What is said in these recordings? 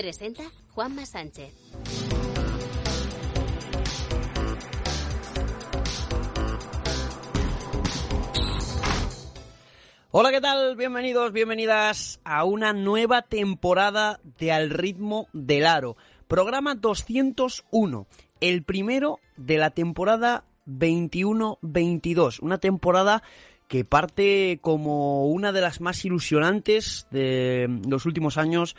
Presenta Juanma Sánchez. Hola, ¿qué tal? Bienvenidos, bienvenidas a una nueva temporada de Al ritmo del aro. Programa 201, el primero de la temporada 21-22. Una temporada que parte como una de las más ilusionantes de los últimos años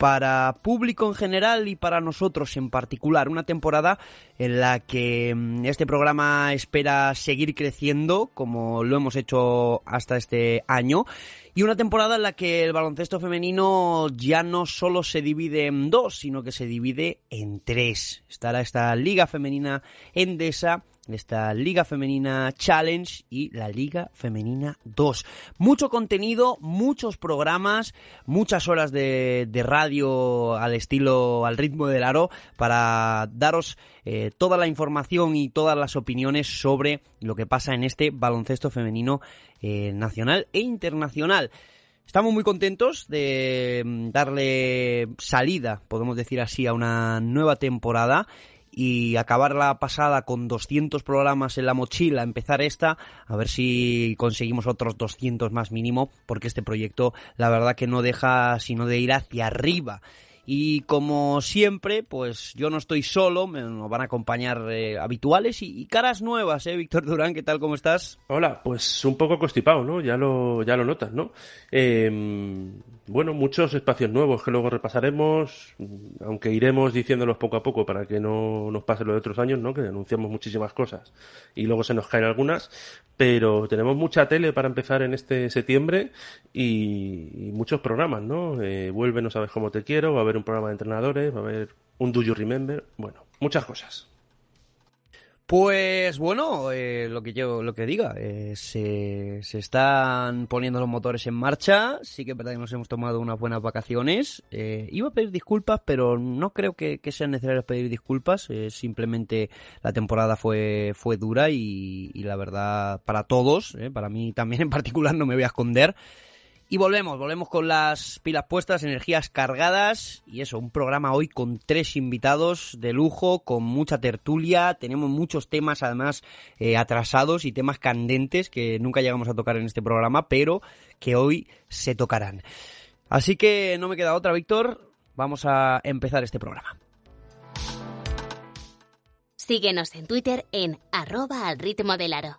para público en general y para nosotros en particular. Una temporada en la que mm, este programa espera seguir creciendo como lo hemos hecho hasta este año. Y una temporada en la que el baloncesto femenino ya no solo se divide en dos, sino que se divide en tres. Estará esta Liga Femenina Endesa esta Liga Femenina Challenge y la Liga Femenina 2. Mucho contenido, muchos programas, muchas horas de, radio al estilo, al ritmo del aro, para daros eh, toda la información y todas las opiniones sobre lo que pasa en este baloncesto femenino eh, nacional e internacional. Estamos muy contentos de mm, darle salida, podemos decir así, a una nueva temporada y acabar la pasada con 200 programas en la mochila, empezar esta, a ver si conseguimos otros 200 más mínimo, porque este proyecto la verdad que no deja sino de ir hacia arriba. Y como siempre, pues yo no estoy solo, me van a acompañar eh, habituales y, caras nuevas, ¿eh? Víctor Durán, ¿qué tal? ¿Cómo estás? Hola, pues un poco constipado, ¿no? Ya lo, ya lo notas, ¿no? Em, bueno, muchos espacios nuevos que luego repasaremos, aunque iremos diciéndolos poco a poco para que no nos pase lo de otros años, ¿no? Que anunciamos muchísimas cosas y luego se nos caen algunas, pero tenemos mucha tele para empezar en este septiembre y, muchos programas, ¿no? Eh, vuelve No sabes cómo te quiero, va a haber un programa de entrenadores, va a haber un Do You Remember, bueno, muchas cosas. Pues bueno, eh, lo que yo lo que diga, eh, se, se, están poniendo los motores en marcha. Sí que es verdad que nos hemos tomado unas buenas vacaciones. Eh, iba a pedir disculpas, pero no creo que, que sea necesario pedir disculpas. simplemente la temporada fue fue dura y, y la verdad para todos, para mí también en particular, no me voy a esconder. Y volvemos, volvemos con las pilas puestas, energías cargadas y eso, un programa hoy con tres invitados de lujo, con mucha tertulia, tenemos muchos temas además eh, atrasados y temas candentes que nunca llegamos a tocar en este programa, pero que hoy se tocarán. Así que no me queda otra, Víctor, vamos a empezar este programa. Síguenos en Twitter en arroba al ritmo del aro.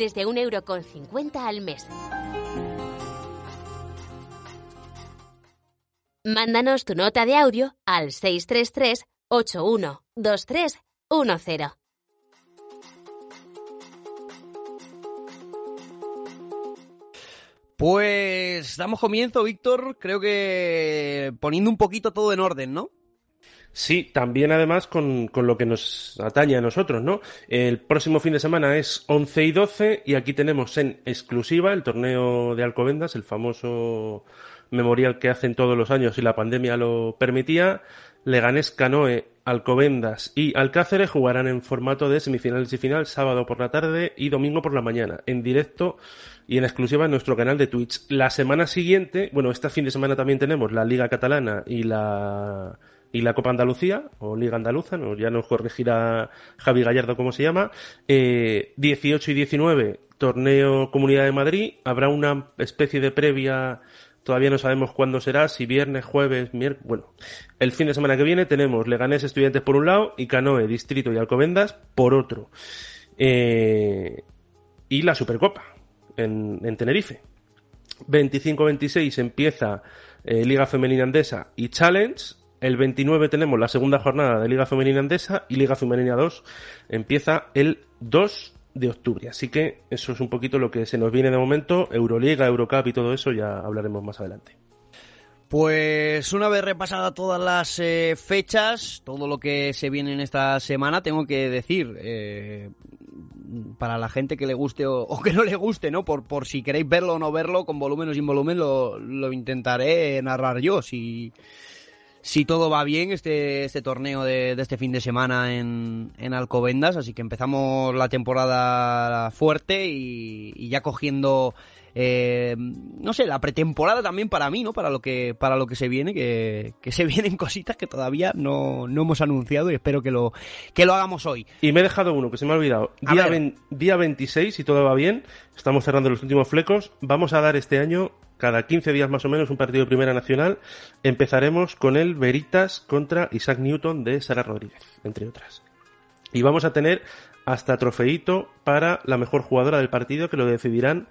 Desde un euro con cincuenta al mes. Mándanos tu nota de audio al 633 812310. Pues damos comienzo, Víctor, creo que poniendo un poquito todo en orden, ¿no? Sí, también además con, con, lo que nos atañe a nosotros, ¿no? El próximo fin de semana es 11 y 12 y aquí tenemos en exclusiva el torneo de Alcobendas, el famoso memorial que hacen todos los años y la pandemia lo permitía. Leganés, Canoe, Alcobendas y Alcáceres jugarán en formato de semifinales y final sábado por la tarde y domingo por la mañana, en directo y en exclusiva en nuestro canal de Twitch. La semana siguiente, bueno, este fin de semana también tenemos la Liga Catalana y la y la Copa Andalucía, o Liga Andaluza, no, ya nos corregirá Javi Gallardo cómo se llama, eh, 18 y 19, torneo Comunidad de Madrid, habrá una especie de previa, todavía no sabemos cuándo será, si viernes, jueves, miércoles, bueno, el fin de semana que viene tenemos Leganés Estudiantes por un lado y Canoe, Distrito y Alcobendas por otro. Eh, y la Supercopa en, en Tenerife. 25-26 empieza eh, Liga Femenina Andesa y Challenge, el 29 tenemos la segunda jornada de Liga Femenina Andesa y Liga Femenina 2 empieza el 2 de octubre. Así que eso es un poquito lo que se nos viene de momento. Euroliga, Eurocup y todo eso ya hablaremos más adelante. Pues una vez repasada todas las eh, fechas, todo lo que se viene en esta semana, tengo que decir, eh, para la gente que le guste o, o, que no le guste, ¿no? Por, por si queréis verlo o no verlo, con volumen o sin volumen, lo, lo intentaré narrar yo. Si, si todo va bien, este, este torneo de, de este fin de semana en, en, Alcobendas. Así que empezamos la temporada fuerte y, y ya cogiendo, eh, no sé, la pretemporada también para mí, ¿no? Para lo que, para lo que se viene, que, que se vienen cositas que todavía no, no, hemos anunciado y espero que lo, que lo hagamos hoy. Y me he dejado uno que se me ha olvidado. Día, ven, día 26, si todo va bien, estamos cerrando los últimos flecos. Vamos a dar este año cada 15 días más o menos un partido de Primera Nacional. Empezaremos con el Veritas contra Isaac Newton de Sara Rodríguez, entre otras. Y vamos a tener hasta trofeito para la mejor jugadora del partido que lo decidirán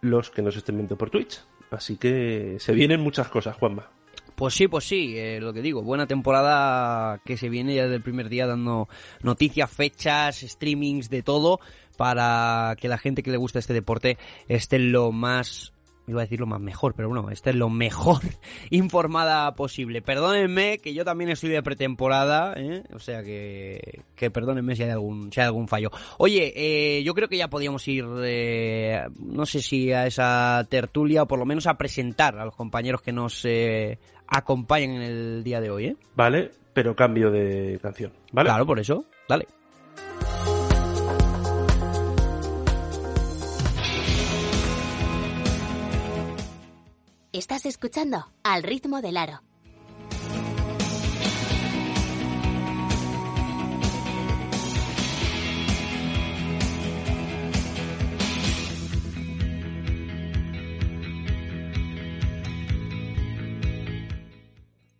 los que nos estén viendo por Twitch. Así que se vienen muchas cosas, Juanma. Pues sí, pues sí, eh, lo que digo, buena temporada que se viene ya desde el primer día dando noticias, fechas, streamings, de todo, para que la gente que le gusta este deporte esté lo más iba a decir lo más mejor, pero bueno, esta es lo mejor informada posible. Perdónenme que yo también estoy de pretemporada, ¿eh? o sea que, que perdónenme si hay algún, si hay algún fallo. Oye, eh, yo creo que ya podíamos ir, eh, no sé si a esa tertulia o por lo menos a presentar a los compañeros que nos eh, acompañan en el día de hoy. ¿eh? Vale, pero cambio de canción, ¿vale? Claro, por eso, dale. Estás escuchando Al ritmo del aro.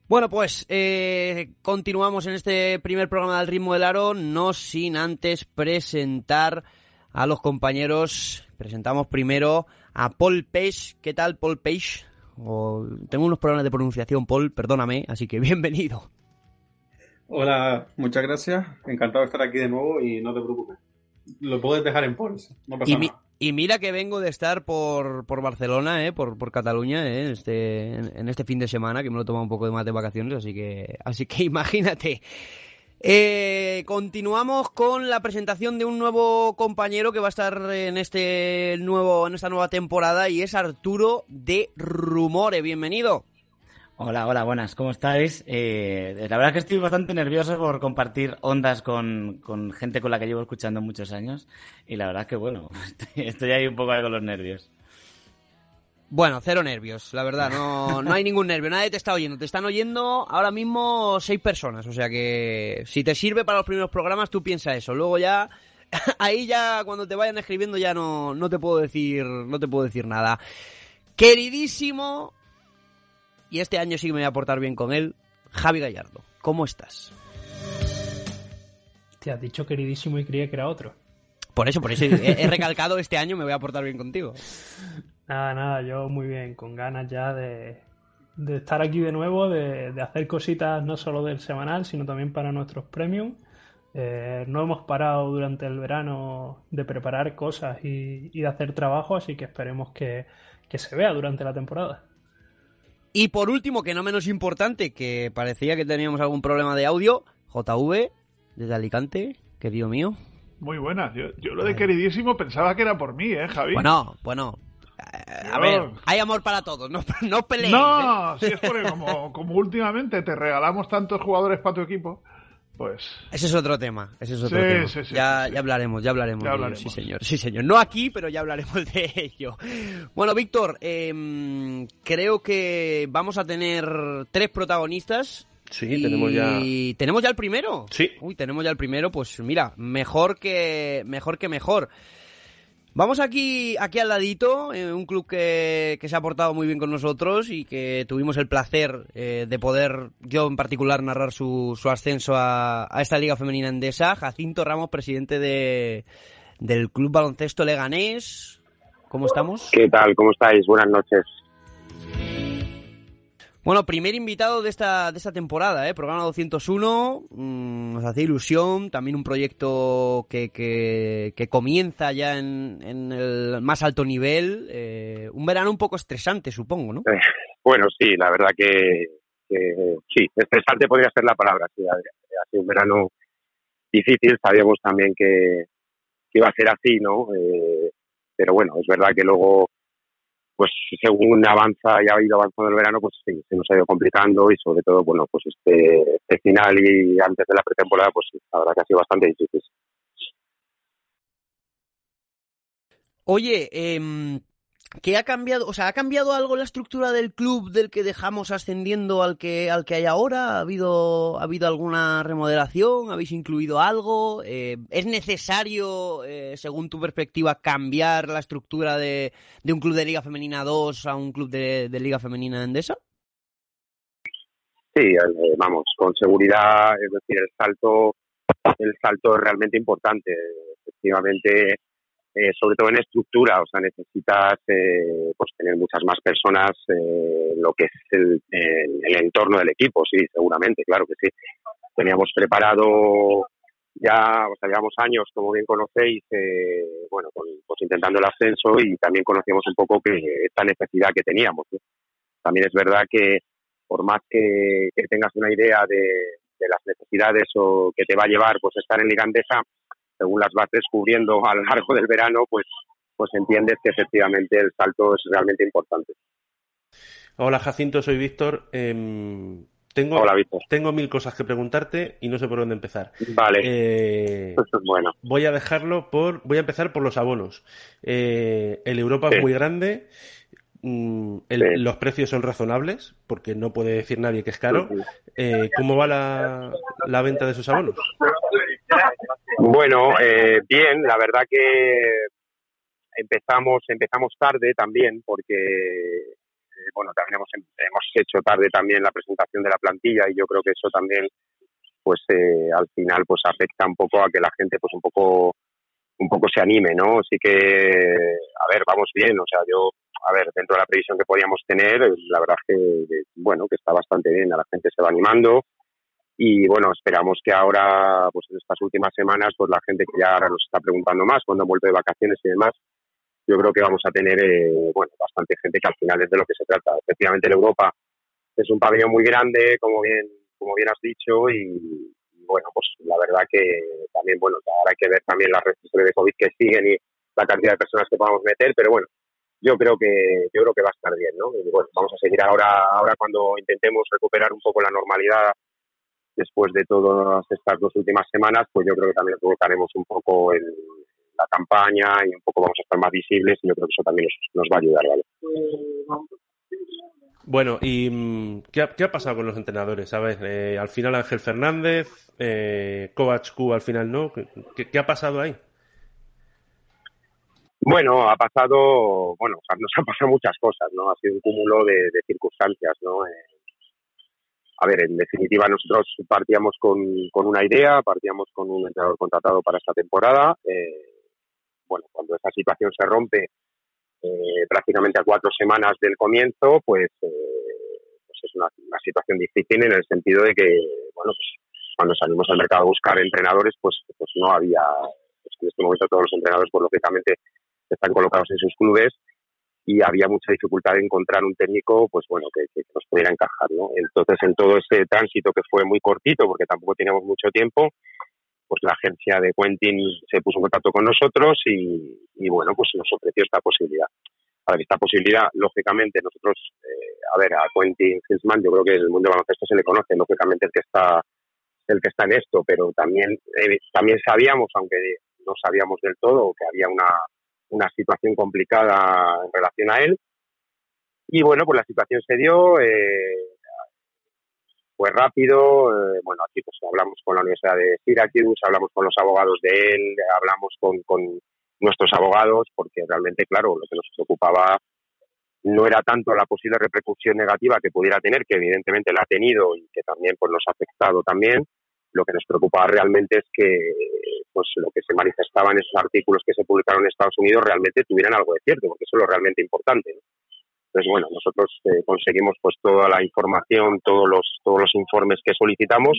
Bueno, pues eh, continuamos en este primer programa del ritmo del aro, no sin antes presentar a los compañeros. Presentamos primero a Paul Page. ¿Qué tal, Paul Page? O, tengo unos problemas de pronunciación, Paul, perdóname, así que bienvenido. Hola, muchas gracias. Encantado de estar aquí de nuevo y no te preocupes. Lo puedes dejar en Paul, no pasa y, mi, nada. y, mira que vengo de estar por, por Barcelona, eh, por, por Cataluña, eh, este, en, en, este fin de semana, que me lo he tomado un poco más de vacaciones, así que, así que imagínate. Eh, continuamos con la presentación de un nuevo compañero que va a estar en este nuevo, en esta nueva temporada y es Arturo de Rumore. Bienvenido. Hola, hola, buenas, ¿cómo estáis? Eh, la verdad es que estoy bastante nervioso por compartir ondas con, con, gente con la que llevo escuchando muchos años y la verdad es que bueno, estoy, estoy ahí un poco con los nervios. Bueno, cero nervios, la verdad, no, no hay ningún nervio, nadie te está oyendo, te están oyendo ahora mismo seis personas, o sea que si te sirve para los primeros programas tú piensa eso, luego ya, ahí ya cuando te vayan escribiendo ya no, no te puedo decir, no te puedo decir nada. Queridísimo, y este año sí que me voy a portar bien con él, Javi Gallardo, ¿cómo estás? Te has dicho queridísimo y creía que era otro. Por eso, por eso he, he recalcado este año me voy a portar bien contigo. Nada, nada, yo muy bien, con ganas ya de, de estar aquí de nuevo, de, de, hacer cositas no solo del semanal, sino también para nuestros premium. Eh, no hemos parado durante el verano de preparar cosas y, y, de hacer trabajo, así que esperemos que, que se vea durante la temporada. Y por último, que no menos importante, que parecía que teníamos algún problema de audio, JV, desde Alicante, querido mío. Muy buenas. Yo, yo lo de queridísimo pensaba que era por mí, ¿eh, Javi? Bueno, bueno. A ver, hay amor para todos, no, no peleéis. No, ¿eh? si es porque como, como últimamente te regalamos tantos jugadores para tu equipo, pues... Ese es otro tema, ese es otro Sí, tema. sí, sí, ya, ya hablaremos, ya hablaremos. Ya hablaremos. Sí, señor, sí, señor. No aquí, pero ya hablaremos de ello. Bueno, Víctor, em, creo que vamos a tener tres protagonistas. Sí, y tenemos ya. tenemos ya el primero. Sí. Uy, tenemos ya el primero, pues mira, mejor que mejor que mejor. Vamos aquí, aquí al ladito, eh, un club que, que se ha portado muy bien con nosotros y que tuvimos el placer eh, de poder, yo en particular, narrar su, su ascenso a, a esta Liga Femenina Endesa. Jacinto Ramos, presidente de, del Club Baloncesto Leganés. ¿Cómo estamos? ¿Qué tal? ¿Cómo estáis? Buenas noches. Bueno, primer invitado de esta, de esta temporada, ¿eh? programa 201. mm, nos hace ilusión. También un proyecto que, que, que comienza ya en, en el más alto nivel. eh, un verano un poco estresante, supongo, ¿no? Eh, Bueno, sí, la verdad que, que sí, estresante podría ser la palabra. Sí, ha, ha sido un verano difícil, sabíamos también que, que iba a ser así, ¿no? Eh, pero bueno, es verdad que luego, pues según avanza y ha ido avanzando el verano, pues sí, se nos ha ido complicando y sobre todo, bueno, pues este, este final y antes de la pretemporada, pues la verdad que ha sido bastante difícil. Oye, em, ¿qué ha cambiado? O sea, ¿ha cambiado algo la estructura del club del que dejamos ascendiendo al que, al que hay ahora? ¿Ha habido, ha habido alguna remodelación? ¿Habéis incluido algo? Eh, ¿Es necesario, eh, según tu perspectiva, cambiar la estructura de, de un club de Liga Femenina 2 a un club de, de Liga Femenina Endesa? Sí, eh, vamos, con seguridad, es decir, el salto, el salto es realmente importante. Efectivamente, eh, sobre todo en estructura, o sea, necesitas eh, pues tener muchas más personas eh, lo que es el, el- el entorno del equipo, sí, seguramente, claro que sí. Teníamos preparado ya, o sea, llevamos años, como bien conocéis, eh, bueno, pues intentando el ascenso y también conocíamos un poco que esta necesidad que teníamos. También es verdad que por más que, tengas una idea de, las necesidades o que te va a llevar pues estar en Liga Andesa, según las vas descubriendo a lo largo del verano, pues pues entiendes que efectivamente el salto es realmente importante. Hola Jacinto, soy Víctor. Em, tengo, Hola, Víctor. tengo mil cosas que preguntarte y no sé por dónde empezar. Vale. Eh, bueno, voy a dejarlo por. Voy a empezar por los abonos. Eh, el Europa Sí. es muy grande. mm, el- Sí. Los precios son razonables, porque no puede decir nadie que es caro. Eh, ¿Cómo va la, la venta de esos abonos? Bueno, eh, bien, la verdad que empezamos empezamos tarde también porque eh, bueno también hemos, hemos hecho tarde también la presentación de la plantilla y yo creo que eso también pues eh, al final pues afecta un poco a que la gente pues un poco un poco se anime, ¿no? Así que a ver vamos bien, o sea yo a ver dentro de la previsión que podíamos tener la verdad que que, bueno que está bastante bien, a la gente se va animando y bueno, esperamos que ahora, pues en estas últimas semanas, pues la gente que ya ahora nos está preguntando más cuando vuelve de vacaciones y demás, yo creo que vamos a tener, eh, bueno, bastante gente que al final es de lo que se trata. Efectivamente, el Europa es un pabellón muy grande, como bien, como bien has dicho, y, y bueno, pues la verdad que también, bueno, ahora hay que ver también las restricciones de COVID que siguen y la cantidad de personas que podamos meter, pero bueno, yo creo que yo creo que va a estar bien, ¿no? Y bueno, vamos a seguir ahora ahora cuando intentemos recuperar un poco la normalidad después de todas estas dos últimas semanas, pues yo creo que también colocaremos un poco en la campaña y un poco vamos a estar más visibles y yo creo que eso también nos, nos va a ayudar, ¿vale? Bueno, ¿y mm, qué ha, qué ha pasado con los entrenadores? A ver, eh, al final Ángel Fernández, eh, Kovac Q al final no. ¿Qué, qué- qué ha pasado ahí? Bueno, ha pasado, bueno, o sea, nos han pasado muchas cosas, ¿no? Ha sido un cúmulo de, de circunstancias, ¿no? Eh, a ver, en definitiva, nosotros partíamos con, con una idea, partíamos con un entrenador contratado para esta temporada. Eh, bueno, cuando esa situación se rompe eh, prácticamente a cuatro semanas del comienzo, pues, eh, pues es una, situación difícil en el sentido de que, bueno, pues cuando salimos al mercado a buscar entrenadores, pues, pues no había, pues en este momento todos los entrenadores, pues lógicamente están colocados en sus clubes y había mucha dificultad de encontrar un técnico, pues bueno, que, nos pudiera encajar, ¿no? Entonces, en todo ese tránsito que fue muy cortito, porque tampoco teníamos mucho tiempo, pues la agencia de Quentin se puso en contacto con nosotros y, bueno, pues nos ofreció esta posibilidad. Ahora, esta posibilidad, lógicamente, nosotros, eh, a ver, a Quentin Hilsman, yo creo que el mundo baloncesto se le conoce, lógicamente, el que está el que está en esto, pero también, eh, también sabíamos, aunque no sabíamos del todo, que había una, una situación complicada en relación a él. Y bueno, pues la situación se dio, eh, fue rápido. Eh, bueno, aquí pues hablamos con la Universidad de Syracuse, hablamos con los abogados de él, hablamos con, con nuestros abogados, porque realmente, claro, lo que nos preocupaba no era tanto la posible repercusión negativa que pudiera tener, que evidentemente la ha tenido y que también pues nos ha afectado también. Lo que nos preocupaba realmente es que pues lo que se manifestaba en esos artículos que se publicaron en Estados Unidos realmente tuvieran algo de cierto, porque eso es lo realmente importante. Entonces, bueno, nosotros eh, conseguimos pues toda la información, todos los, todos los informes que solicitamos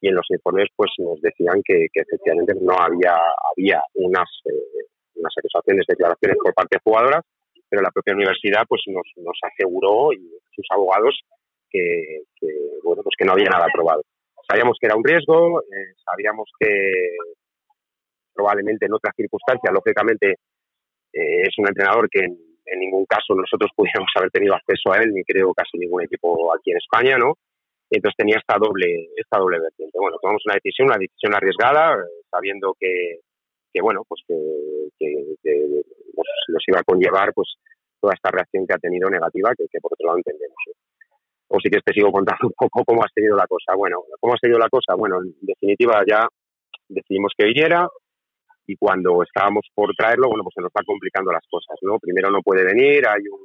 y en los informes pues nos decían que, efectivamente no había, había unas, eh, unas acusaciones, declaraciones por parte de jugadoras, pero la propia universidad pues nos, nos aseguró y sus abogados que, bueno pues que no había nada aprobado. Sabíamos que era un riesgo, eh, sabíamos que probablemente en otras circunstancias, lógicamente es un entrenador que en ningún caso nosotros pudiéramos haber tenido acceso a él, ni creo casi ningún equipo aquí en España, ¿no? entonces tenía esta doble, esta doble vertiente. Bueno, tomamos una decisión, una decisión arriesgada, sabiendo que, que bueno, pues que, que, nos, iba a conllevar pues toda esta reacción que ha tenido negativa, que, por otro lado entendemos. O sí que te sigo contando un poco cómo ha seguido la cosa. Bueno, ¿cómo ha seguido la cosa? Bueno, en definitiva ya decidimos que viniera, y cuando estábamos por traerlo, bueno, pues se nos va complicando las cosas, ¿no? Primero no puede venir, hay un,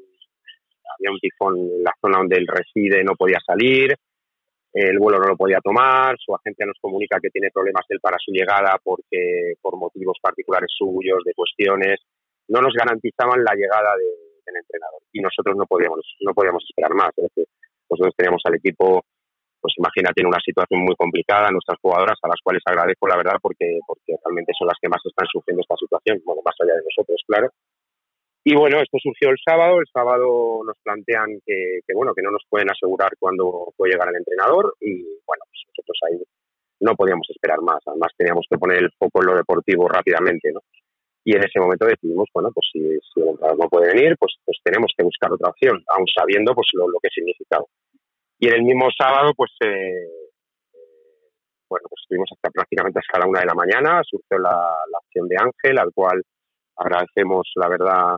había un tifón en la zona donde él reside, no podía salir, el vuelo no lo podía tomar, su agencia nos comunica que tiene problemas él para su llegada porque por motivos particulares suyos, de cuestiones, no nos garantizaban la llegada del entrenador y nosotros no podíamos no podíamos esperar más. Es decir, nosotros teníamos al equipo pues imagínate en una situación muy complicada nuestras jugadoras, a las cuales agradezco la verdad porque, porque realmente son las que más están sufriendo esta situación, bueno, más allá de nosotros, claro. Y bueno, esto surgió el sábado, el sábado nos plantean que, bueno, que no nos pueden asegurar cuándo puede llegar el entrenador y bueno, pues nosotros ahí no podíamos esperar más, además teníamos que poner el foco en lo deportivo rápidamente, ¿no? Y en ese momento decidimos, bueno, pues si, el entrenador no puede venir, pues, pues tenemos que buscar otra opción, aún sabiendo pues lo, lo que significaba. Y en el mismo sábado, pues, eh, bueno, pues estuvimos hasta prácticamente hasta la una de la mañana, surgió la, la acción de Ángel, al cual agradecemos, la verdad,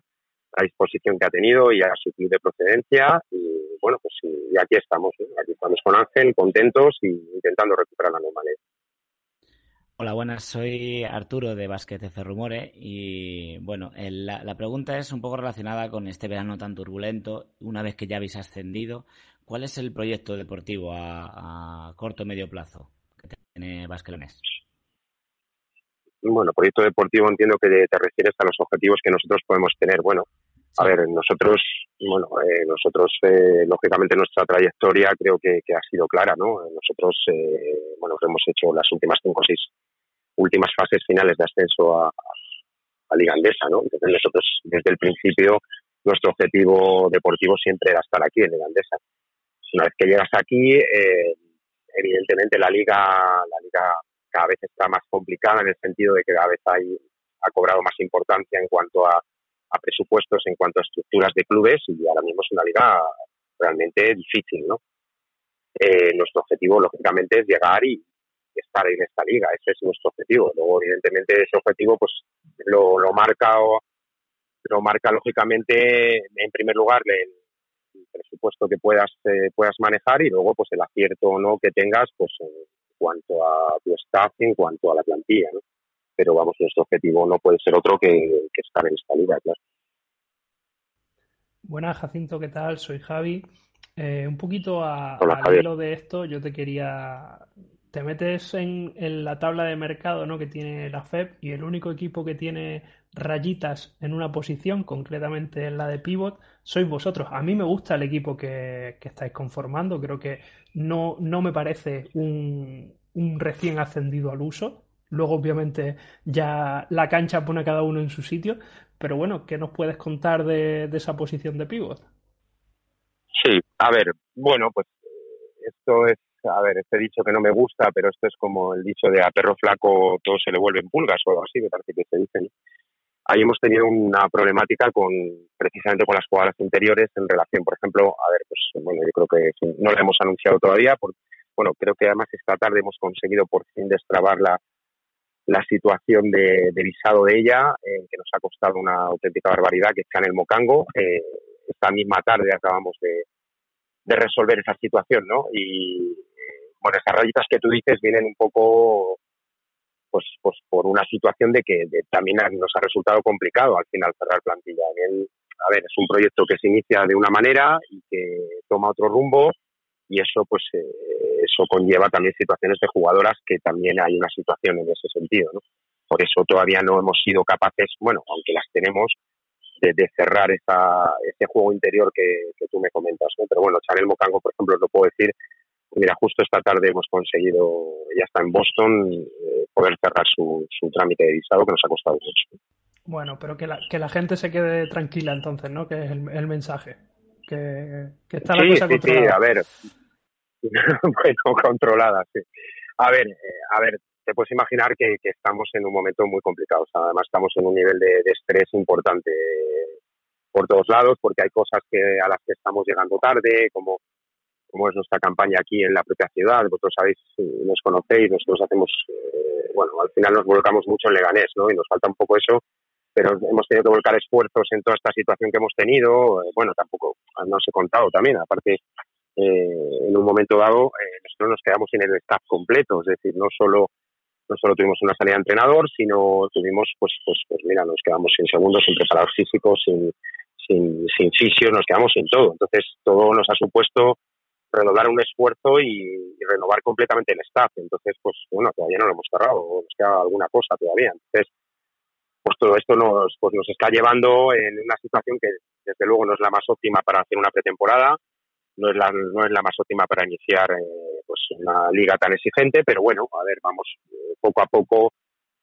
la disposición que ha tenido y a su club de procedencia. Y bueno, pues y aquí estamos, aquí estamos con Ángel, contentos y intentando recuperar la normalidad. Hola, buenas. Soy Arturo de Basket F Rumore y bueno, la, la, pregunta es un poco relacionada con este verano tan turbulento. Una vez que ya habéis ascendido, ¿Cuál es el proyecto deportivo a, corto o medio plazo que tiene Basquelones? Bueno, proyecto deportivo entiendo que te refieres a los objetivos que nosotros podemos tener. Bueno, a ver, nosotros, bueno, eh, nosotros, eh, lógicamente, nuestra trayectoria creo que, ha sido clara, ¿no? Nosotros, eh, bueno, hemos hecho las últimas cinco o seis últimas fases finales de ascenso a, a Liga Andesa, ¿no? Entonces, nosotros, desde el principio, nuestro objetivo deportivo siempre era estar aquí en Liga Andesa. Una vez que llegas aquí, eh, evidentemente la liga, la liga cada vez está más complicada en el sentido de que cada vez hay, ha cobrado más importancia en cuanto a, presupuestos, en cuanto a estructuras de clubes y ahora mismo es una liga realmente difícil, ¿no? Eh, nuestro objetivo, lógicamente, es llegar y, estar en esta liga. Ese es nuestro objetivo. Luego, evidentemente, ese objetivo, pues, lo, lo marca lo marca lógicamente, en primer lugar, el, presupuesto que puedas eh, puedas manejar y luego pues el acierto o no que tengas pues en cuanto a tu staff en cuanto a la plantilla ¿no? pero vamos nuestro objetivo no puede ser otro que, estar en esta liga claro Buenas Jacinto qué tal soy Javi eh, un poquito a, al hilo de esto yo te quería te metes en, en, la tabla de mercado ¿no? que tiene la FEP y el único equipo que tiene rayitas en una posición, concretamente en la de pivot, sois vosotros. A mí me gusta el equipo que, estáis conformando, creo que no, no me parece un, recién ascendido al uso, Luego, obviamente, ya la cancha pone a cada uno en su sitio. Pero bueno, ¿qué nos puedes contar de, esa posición de pívot? Sí, a ver, bueno, pues eh, esto es, a ver, este dicho que no me gusta, pero esto es como el dicho de a perro flaco todo se le vuelven pulgas o algo así, me parece que se dice. Ahí hemos tenido una problemática con precisamente con las jugadoras interiores en relación, por ejemplo, a ver, pues bueno, yo creo que no lo hemos anunciado todavía, porque, bueno, creo que además esta tarde hemos conseguido por fin destrabar la, la situación de, visado de ella, eh, que nos ha costado una auténtica barbaridad, que está en el Mocango. Eh, esta misma tarde acabamos de, resolver esa situación, ¿no? Y, eh, bueno, esas rayitas que tú dices vienen un poco, pues, pues por una situación de que también nos ha resultado complicado al final cerrar plantilla. a ver, es un proyecto que se inicia de una manera y que toma otro rumbo y eso pues eh, eso conlleva también situaciones de jugadoras que también hay una situación en ese sentido ¿no? por eso todavía no hemos sido capaces bueno aunque las tenemos de, cerrar esa, ese juego interior que, tú me comentas ¿no? pero bueno Chanel Mocango por ejemplo lo puedo decir mira justo esta tarde hemos conseguido ya está en Boston eh, poder cerrar su, su trámite de visado que nos ha costado mucho bueno pero que la, que la gente se quede tranquila entonces no que es el mensaje que, está la cosa controlada. Sí, a ver. bueno, controlada, sí. A ver, eh, a ver, te puedes imaginar que, estamos en un momento muy complicado. además, estamos en un nivel de, estrés importante por todos lados, porque hay cosas que a las que estamos llegando tarde, como, como es nuestra campaña aquí en la propia ciudad. Vosotros sabéis, nos conocéis, nosotros hacemos, eh, bueno, al final nos volcamos mucho en Leganés, ¿no? Y nos falta un poco eso pero hemos tenido que volcar esfuerzos en toda esta situación que hemos tenido. Eh, bueno, tampoco no os he contado también, aparte, eh, en un momento dado, eh, nosotros nos quedamos sin el staff completo, es decir, no solo no solo tuvimos una salida de entrenador, sino tuvimos, pues, pues, pues mira, nos quedamos sin segundos, sin preparados físicos, sin, sin, sin fisios, nos quedamos sin todo. Entonces, todo nos ha supuesto renovar un esfuerzo y, renovar completamente el staff. Entonces, pues bueno, todavía no lo hemos cerrado, nos queda alguna cosa todavía. Entonces, pues todo esto nos, pues nos está llevando en una situación que desde luego no es la más óptima para hacer una pretemporada, no es la, no es la más óptima para iniciar eh, pues una liga tan exigente, pero bueno, a ver, vamos eh, poco a poco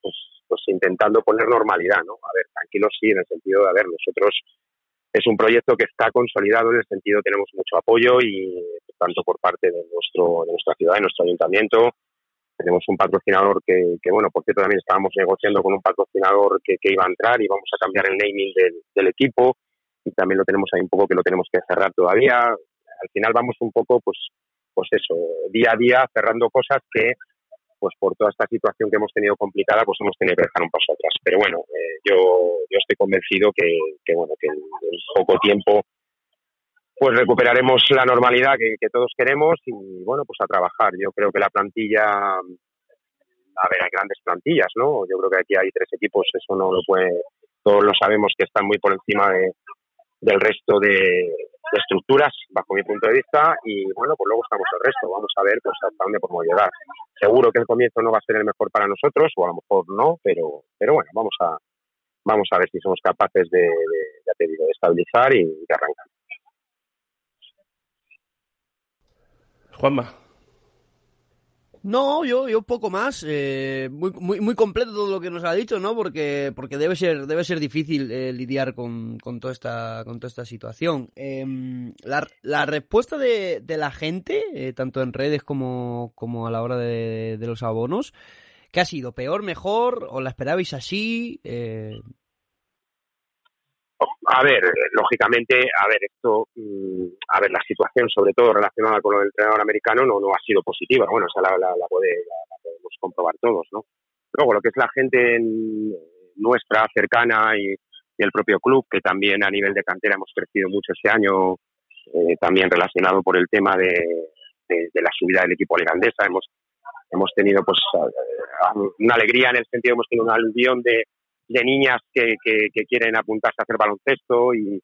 pues, pues intentando poner normalidad, ¿no? A ver, tranquilos sí, en el sentido de, a ver, nosotros es un proyecto que está consolidado en el sentido tenemos mucho apoyo y tanto por parte de nuestro de nuestra ciudad, de nuestro ayuntamiento, tenemos un patrocinador que, bueno, por cierto, también estábamos negociando con un patrocinador que, iba a entrar y vamos a cambiar el naming del, equipo y también lo tenemos ahí un poco que lo tenemos que cerrar todavía. Al final vamos un poco, pues, pues eso, día a día cerrando cosas que, pues por toda esta situación que hemos tenido complicada, pues hemos tenido que dejar un paso atrás. Pero bueno, eh, yo, yo estoy convencido que, que bueno, que en poco tiempo pues recuperaremos la normalidad que, todos queremos y bueno, pues a trabajar. Yo creo que la plantilla, a ver, hay grandes plantillas, ¿no? Yo creo que aquí hay tres equipos, eso no lo puede, todos lo sabemos que están muy por encima de, del resto de, estructuras, bajo mi punto de vista, y bueno, pues luego estamos el resto, vamos a ver pues hasta dónde podemos llegar. Seguro que el comienzo no va a ser el mejor para nosotros, o a lo mejor no, pero, pero bueno, vamos a, vamos a ver si somos capaces de, de, de estabilizar y de arrancar. Juanma. No, yo, yo poco más, eh, muy, muy, muy completo todo lo que nos ha dicho, ¿no? Porque, porque debe ser, debe ser difícil eh, lidiar con, con, toda esta, con toda esta situación. Em, la, la, respuesta de, de la gente, eh, tanto en redes como, como a la hora de, de, los abonos, ¿qué ha sido? ¿Peor, mejor? ¿O la esperabais así? A ver, lógicamente, a ver, esto, mm, a ver, la situación, sobre todo relacionada con lo del entrenador americano, no, no ha sido positiva. Bueno, o sea, la, la, puede, la, podemos comprobar todos, ¿no? Luego, lo que es la gente nuestra, cercana y, el propio club, que también a nivel de cantera hemos crecido mucho este año, eh, también relacionado por el tema de, de, la subida del equipo ligandesa. Hemos, hemos tenido, pues, una alegría en el sentido, hemos tenido un aluvión de de niñas que, que, quieren apuntarse a hacer baloncesto y,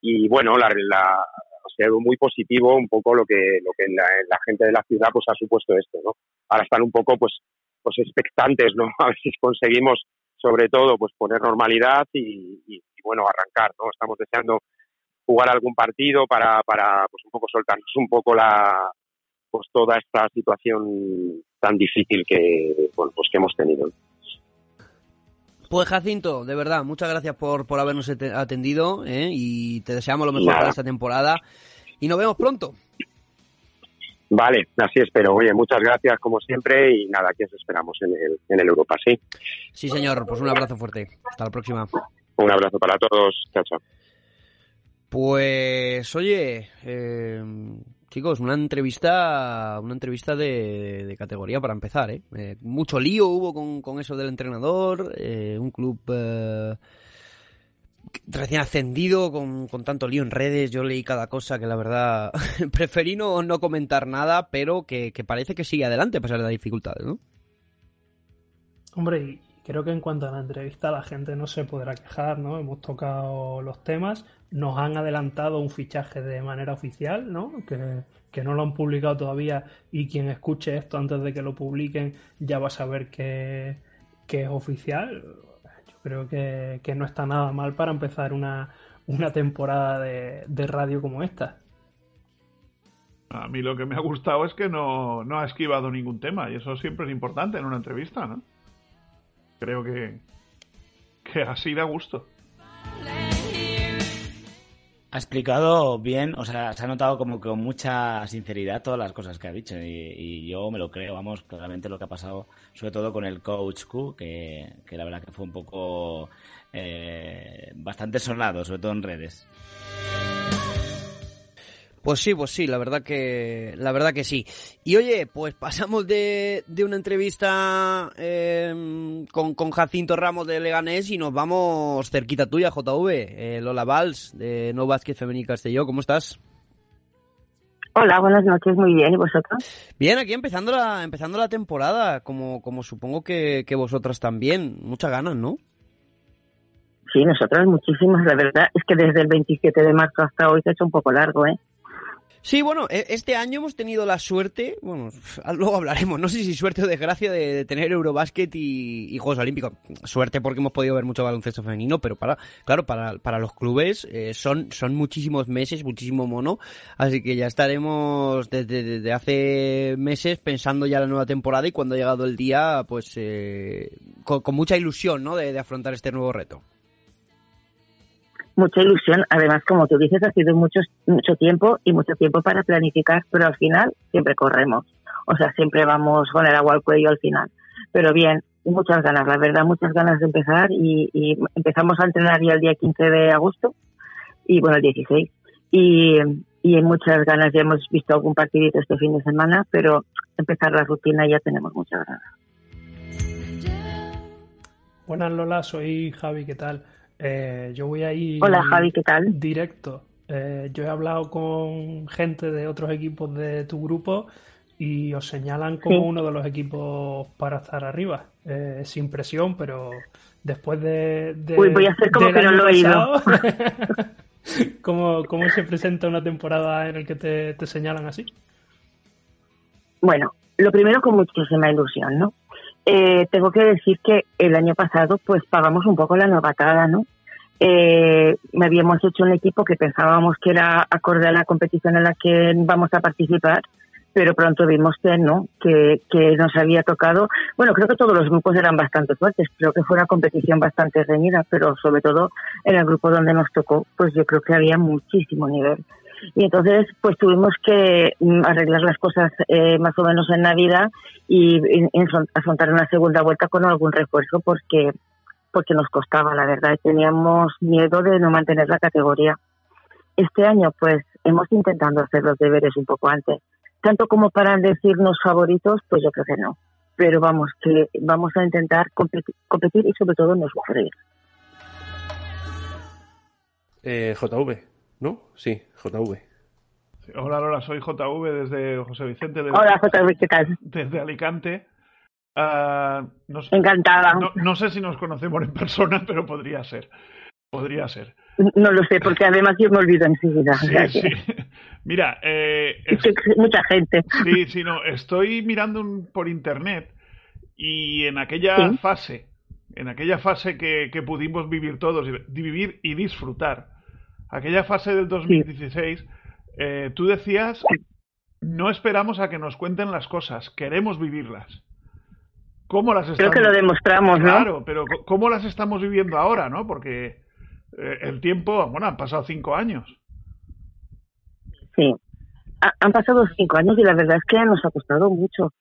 y bueno, la, la, o sea, muy positivo un poco lo que, lo que la, gente de la ciudad pues ha supuesto esto, ¿no? Ahora están un poco pues, pues expectantes, ¿no? A ver si conseguimos sobre todo pues poner normalidad y, bueno, arrancar, ¿no? Estamos deseando jugar algún partido para, para pues un poco soltarnos un poco la pues toda esta situación tan difícil que pues que hemos tenido. Pues Jacinto, de verdad, muchas gracias por, por habernos atendido ¿eh? y te deseamos lo mejor para esta temporada y nos vemos pronto. Vale, así espero. Oye, muchas gracias como siempre y nada, aquí os esperamos en el, en el Europa, ¿sí? Sí, señor, pues un abrazo fuerte. Hasta la próxima. Un abrazo para todos. Chao, chao. Pues, oye, eh, chicos, una entrevista, una entrevista de, categoría para empezar, ¿eh? ¿eh? Mucho lío hubo con, con eso del entrenador, eh, un club eh, recién ascendido, con, tanto lío en redes, yo leí cada cosa que la verdad preferí no, no comentar nada, pero que, parece que sigue adelante a pesar de las dificultades, ¿no? Hombre, creo que en cuanto a la entrevista la gente no se podrá quejar, ¿no? Hemos tocado los temas, nos han adelantado un fichaje de manera oficial, ¿no? Que, no lo han publicado todavía y quien escuche esto antes de que lo publiquen ya va a saber que, que es oficial creo que, no está nada mal para empezar una, temporada de, radio como esta. A mí lo que me ha gustado es que no, ha esquivado ningún tema y eso siempre es importante en una entrevista, ¿no? Creo que, que así da gusto ha explicado bien, o sea, se ha notado como con mucha sinceridad todas las cosas que ha dicho y, yo me lo creo, vamos, claramente lo que ha pasado, sobre todo con el coach Q, que, la verdad que fue un poco eh, bastante sonado, sobre todo en redes. Pues sí, pues sí, la verdad que, la verdad que sí. Y oye, pues pasamos de, de una entrevista em, con, con, Jacinto Ramos de Leganés y nos vamos cerquita tuya, JV, eh, Lola Valls, de No Vázquez Femení Castelló. ¿Cómo estás? Hola, buenas noches, muy bien, ¿y vosotros? Bien, aquí empezando la, empezando la temporada, como, como supongo que, que vosotras también, muchas ganas, ¿no? Sí, nosotros muchísimas, la verdad es que desde el 27 de marzo hasta hoy se ha hecho un poco largo, ¿eh? Sí, bueno, e, este año hemos tenido la suerte, bueno, luego hablaremos, no sé si suerte o desgracia de, tener Eurobásquet y, Juegos Olímpicos. Suerte porque hemos podido ver mucho baloncesto femenino, pero para, claro, para, para los clubes eh, son, son muchísimos meses, muchísimo mono, así que ya estaremos desde, hace meses pensando ya la nueva temporada y cuando ha llegado el día, pues eh, con, mucha ilusión, ¿no? de afrontar este nuevo reto mucha ilusión. Además, como tú dices, ha sido mucho, mucho tiempo y mucho tiempo para planificar, pero al final siempre corremos. O sea, siempre vamos con el agua al cuello al final. Pero bien, muchas ganas, la verdad, muchas ganas de empezar y, empezamos a entrenar ya el día 15 de agosto y bueno, el 16. Y, y muchas ganas, ya hemos visto algún partidito este fin de semana, pero empezar la rutina ya tenemos muchas ganas. Buenas Lola, soy Javi, ¿qué tal? Eh, yo voy a ir. Hola Javi, ¿qué tal? Directo. Eh, yo he hablado con gente de otros equipos de tu grupo y os señalan como uno de los equipos para estar arriba. Eh, sin presión, pero después de. Uy, voy a hacer como que no lo he oído. ¿cómo, ¿Cómo se presenta una temporada en la que te, te señalan así? Bueno, lo primero con muchísima ilusión, ¿no? Eh, tengo que decir que el año pasado pues pagamos un poco la novatada, ¿no? Eh, habíamos hecho un equipo que pensábamos que era acorde a la competición en la que vamos a participar, pero pronto vimos que no, que, que nos había tocado. Bueno, creo que todos los grupos eran bastante fuertes, creo que fue una competición bastante reñida, pero sobre todo en el grupo donde nos tocó, pues yo creo que había muchísimo nivel. Y entonces, pues tuvimos que mm, arreglar las cosas eh, más o menos en Navidad y, afrontar una segunda vuelta con algún refuerzo porque porque nos costaba, la verdad, teníamos miedo de no mantener la categoría. Este año, pues, hemos intentado hacer los deberes un poco antes. Tanto como para decirnos favoritos, pues yo creo que no. Pero vamos, que vamos a intentar competir, competir y sobre todo no sufrir. Eh, JV, ¿no? Sí, JV. hola, hola, soy JV desde José Vicente. hola, JV, ¿qué tal? Desde Alicante. Uh, Encantada. No, sé si nos conocemos en persona, pero podría ser. Podría ser. No lo sé, porque además yo me olvido enseguida. Sí, sí. Mira, eh, mucha gente. Sí, sí, no. Estoy mirando por internet y en aquella fase, en aquella fase que, que pudimos vivir todos, vivir y disfrutar, aquella fase del 2016, eh, tú decías, no esperamos a que nos cuenten las cosas, queremos vivirlas. ¿cómo las Creo estamos... que lo demostramos, ¿no? Claro, pero ¿cómo las estamos viviendo ahora, no? Porque eh, el tiempo, bueno, han pasado cinco años. Sí. Ha- han pasado cinco años y la verdad es que nos ha costado mucho.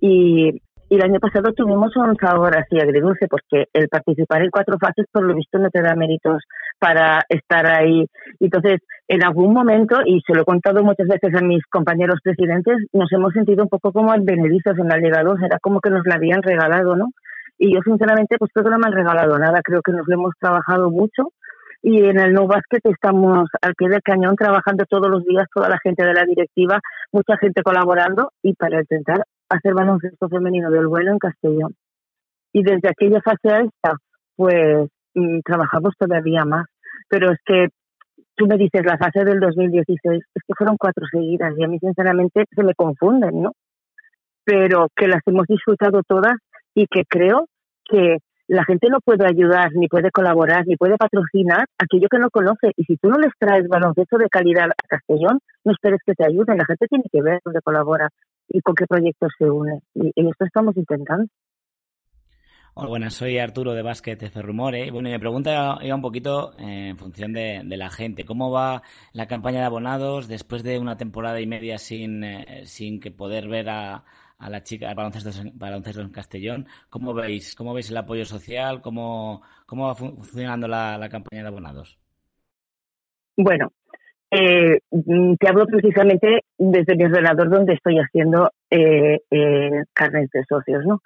Y, y el año pasado tuvimos un sabor así agridulce porque el participar en cuatro fases por lo visto no te da méritos para estar ahí. Entonces, en algún momento, y se lo he contado muchas veces a mis compañeros presidentes, nos hemos sentido un poco como advenedizos en la Liga 2, era como que nos la habían regalado, ¿no? Y yo sinceramente pues creo que no me han regalado nada, creo que nos lo hemos trabajado mucho y en el No Basket estamos al pie del cañón trabajando todos los días, toda la gente de la directiva, mucha gente colaborando y para intentar hacer baloncesto femenino del vuelo en Castellón. Y desde aquella fase a esta, pues trabajamos todavía más. Pero es que tú me dices la fase del 2016, es que fueron cuatro seguidas y a mí sinceramente se me confunden, ¿no? Pero que las hemos disfrutado todas y que creo que la gente no puede ayudar, ni puede colaborar, ni puede patrocinar aquello que no conoce. Y si tú no les traes baloncesto de calidad a Castellón, no esperes que te ayuden. La gente tiene que ver dónde colabora y con qué proyectos se une. Y, y esto estamos intentando. Hola, buenas, soy Arturo de Básquet F Rumore. Y Bueno, mi pregunta iba un poquito eh, en función de, la gente. ¿Cómo va la campaña de abonados después de una temporada y media sin, eh, sin que poder ver a, a la chica al baloncesto, baloncesto en Castellón? ¿Cómo veis, cómo veis el apoyo social? ¿Cómo, cómo va fun- funcionando la, la campaña de abonados? Bueno, eh, mm, te hablo precisamente desde mi ordenador donde estoy haciendo eh, eh, de socios, ¿no?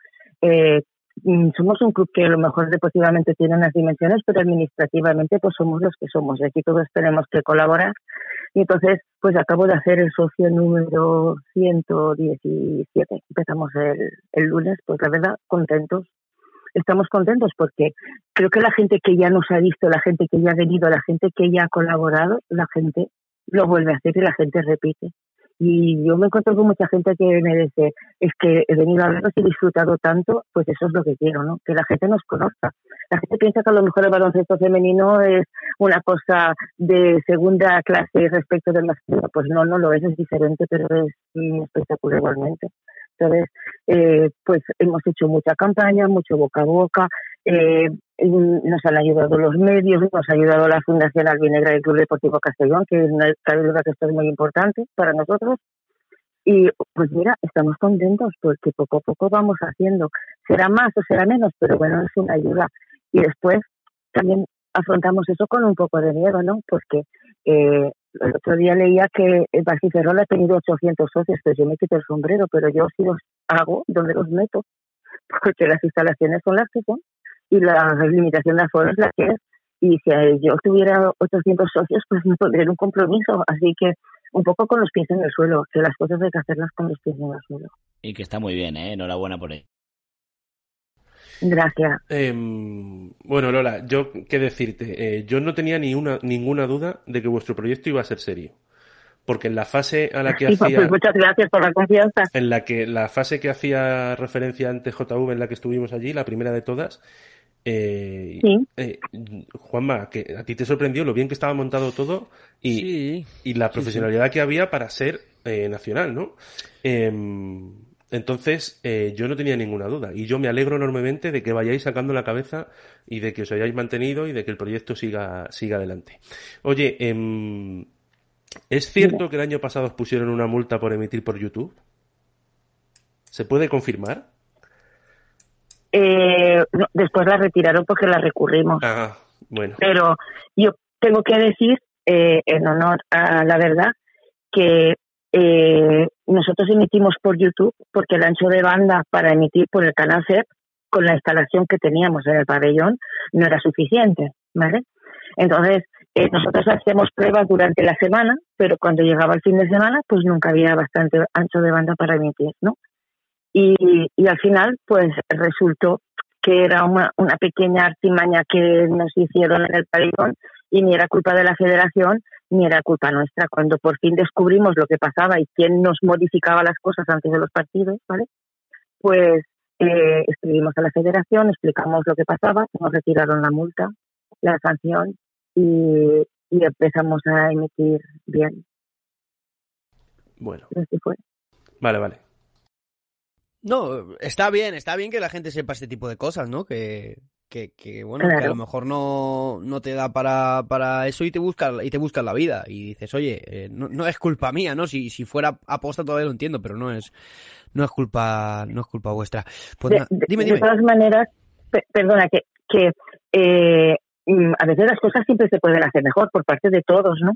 Mm, somos un club que a lo mejor deportivamente tiene unas dimensiones, pero administrativamente pues somos los que somos. y Aquí todos tenemos que colaborar. Y entonces, pues acabo de hacer el socio número 117. Empezamos el, el lunes, pues la verdad, contentos. Estamos contentos porque creo que la gente que ya nos ha visto, la gente que ya ha venido, la gente que ya ha colaborado, la gente lo vuelve a hacer y la gente repite. Y yo me encuentro con mucha gente que me dice, es que he venido a verlos y he disfrutado tanto, pues eso es lo que quiero, ¿no? Que la gente nos conozca. La gente piensa que a lo mejor el baloncesto femenino es una cosa de segunda clase respecto del masculino. Pues no, no lo es, es diferente, pero es espectacular igualmente. Entonces, eh, pues hemos hecho mucha campaña, mucho boca a boca, eh, nos han ayudado los medios, nos ha ayudado la Fundación Albinegra del Club Deportivo Castellón, que no cabe duda que esto es muy importante para nosotros. Y pues mira, estamos contentos porque poco a poco vamos haciendo. Será más o será menos, pero bueno, es una ayuda. Y después también afrontamos eso con un poco de miedo, ¿no? Porque eh, el otro día leía que el Barciferrol ha tenido 800 socios, pues yo me quito el sombrero, pero yo sí los hago donde los meto, porque las instalaciones son las que son y la limitación de aforo es la que es. Y si yo tuviera 800 socios, pues me pondría en un compromiso. Así que un poco con los pies en el suelo, que las cosas hay que hacerlas con los pies en el suelo. Y que está muy bien, ¿eh? Enhorabuena por ello. Gracias. Em, bueno, Lola, yo qué decirte, Eh, yo no tenía ni una, ninguna duda de que vuestro proyecto iba a ser serio. Porque en la fase a la que Sí, pues hacía, muchas gracias por la confianza. en la que la fase que hacía referencia antes JV en la que estuvimos allí, la primera de todas, eh, Sí. eh, Juanma, que a ti te sorprendió lo bien que estaba montado todo y, Sí. y la Sí, profesionalidad que había para ser eh, nacional, ¿no? Em, entonces, eh, yo no tenía ninguna duda y yo me alegro enormemente de que vayáis sacando la cabeza y de que os hayáis mantenido y de que el proyecto siga, siga adelante. Oye, em, ¿es cierto que el año pasado os pusieron una multa por emitir por YouTube? ¿Se puede confirmar? Eh, no, después la retiraron porque la recurrimos. Ah, bueno. Pero yo tengo que decir, eh, en honor a la verdad, que eh, nosotros emitimos por YouTube porque el ancho de banda para emitir por el canal CEP con la instalación que teníamos en el pabellón no era suficiente, ¿vale? Entonces, eh, nosotros hacíamos pruebas durante la semana, pero cuando llegaba el fin de semana, pues nunca había bastante ancho de banda para emitir, ¿no? Y, y al final, pues resultó que era una, una pequeña artimaña que nos hicieron en el pabellón y ni era culpa de la federación ni era culpa nuestra. Cuando por fin descubrimos lo que pasaba y quién nos modificaba las cosas antes de los partidos, ¿vale? Pues eh, escribimos a la federación, explicamos lo que pasaba, nos retiraron la multa, la sanción y, y empezamos a emitir bien. Bueno, Así fue. vale, vale. No, está bien, está bien que la gente sepa este tipo de cosas, ¿no? Que, que, que bueno, que a lo mejor no, no te da para, para eso y te buscas y te buscas la vida y dices, oye, eh, no, no, es culpa mía, ¿no? Si, si fuera aposta todavía lo entiendo, pero no es, no es culpa, no es culpa vuestra. Pues, de, na, dime, dime. de todas maneras, pe perdona, que, que eh, mm, a veces las cosas siempre se pueden hacer mejor por parte de todos, ¿no?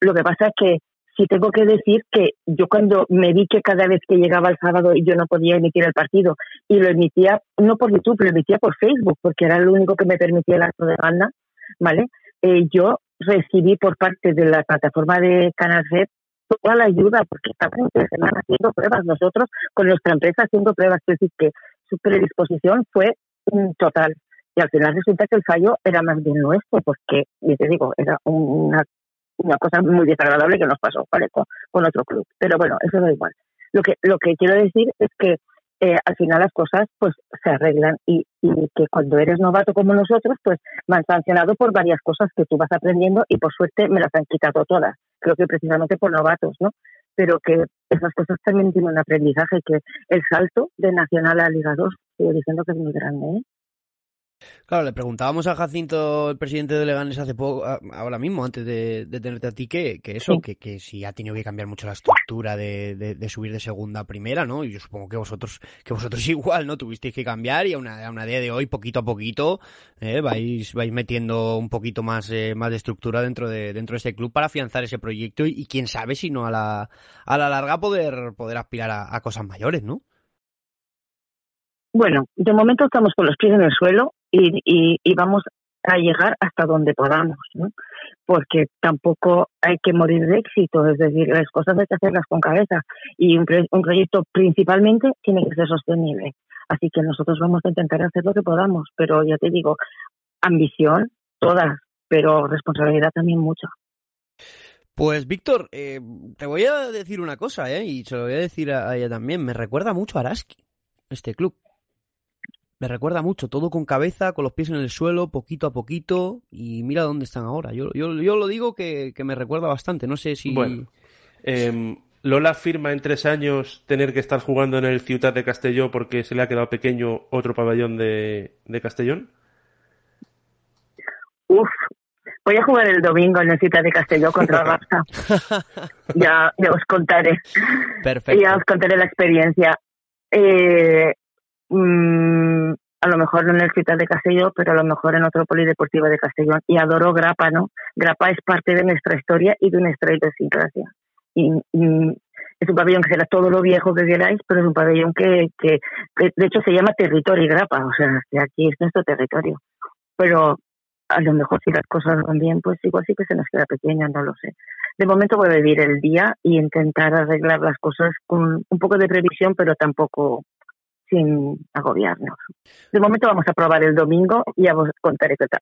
Lo que pasa es que sí tengo que decir que yo cuando me vi que cada vez que llegaba el sábado yo no podía emitir el partido y lo emitía no por YouTube, lo emitía por Facebook, porque era lo único que me permitía el acto de banda, ¿vale? Eh, yo recibí por parte de la plataforma de Canal Red toda la ayuda, porque estamos semana haciendo pruebas, nosotros con nuestra empresa haciendo pruebas, es decir, que su predisposición fue total. Y al final resulta que el fallo era más bien nuestro, porque, y te digo, era una una cosa muy desagradable que nos pasó con, otro club. Pero bueno, eso da igual. Lo que, lo que quiero decir es que eh, al final las cosas pues se arreglan y, y, que cuando eres novato como nosotros, pues me han sancionado por varias cosas que tú vas aprendiendo y por suerte me las han quitado todas. Creo que precisamente por novatos, ¿no? Pero que esas cosas también tienen un aprendizaje que el salto de Nacional a Liga 2, sigo diciendo que es muy grande, ¿eh? Claro, le preguntábamos a Jacinto, el presidente de Leganes, hace poco, ahora mismo, antes de, de tenerte a ti, que, que eso, sí. que, que, si ha tenido que cambiar mucho la estructura de, de, de, subir de segunda a primera, ¿no? Y yo supongo que vosotros, que vosotros igual, ¿no? Tuvisteis que cambiar y a una, a una día de hoy, poquito a poquito, eh, vais, vais metiendo un poquito más, eh, más de estructura dentro de, dentro de este club para afianzar ese proyecto y, y quién sabe si no a la, a la larga poder, poder aspirar a, a cosas mayores, ¿no? Bueno, de momento estamos con los pies en el suelo y, y, vamos a llegar hasta donde podamos, ¿no? Porque tampoco hay que morir de éxito, es decir, las cosas hay que hacerlas con cabeza y un, un proyecto principalmente tiene que ser sostenible. Así que nosotros vamos a intentar hacer lo que podamos, pero ya te digo, ambición, todas, pero responsabilidad también mucha. Pues Víctor, eh, te voy a decir una cosa, ¿eh? y se lo voy a decir a ella también, me recuerda mucho a Araski, este club me recuerda mucho, todo con cabeza, con los pies en el suelo, poquito a poquito, y mira dónde están ahora. Yo, yo, yo lo digo que, que, me recuerda bastante, no sé si... Bueno, eh, Lola firma en tres años tener que estar jugando en el Ciutat de Castelló porque se le ha quedado pequeño otro pabellón de, de Castellón. Uf, voy a jugar el domingo en el Ciutat de Castelló contra Barça. ya, ya os contaré. Perfecto. Ya os contaré la experiencia. Eh, mmm, a lo mejor en el Ciudad de Castellón, pero a lo mejor en otro polideportivo de Castellón. Y adoro Grapa, ¿no? Grapa es parte de nuestra historia y de nuestra idiosincrasia. Y, es un pabellón que será todo lo viejo que queráis, pero es un pabellón que, que, que de hecho se llama territorio Grapa, o sea, que aquí es nuestro territorio. Pero a lo mejor si las cosas van bien, pues igual sí que se nos queda pequeña, no lo sé. De momento voy a vivir el día y intentar arreglar las cosas con un poco de previsión, pero tampoco sin agobiarnos. De momento vamos a probar el domingo y ya os contaré qué tal.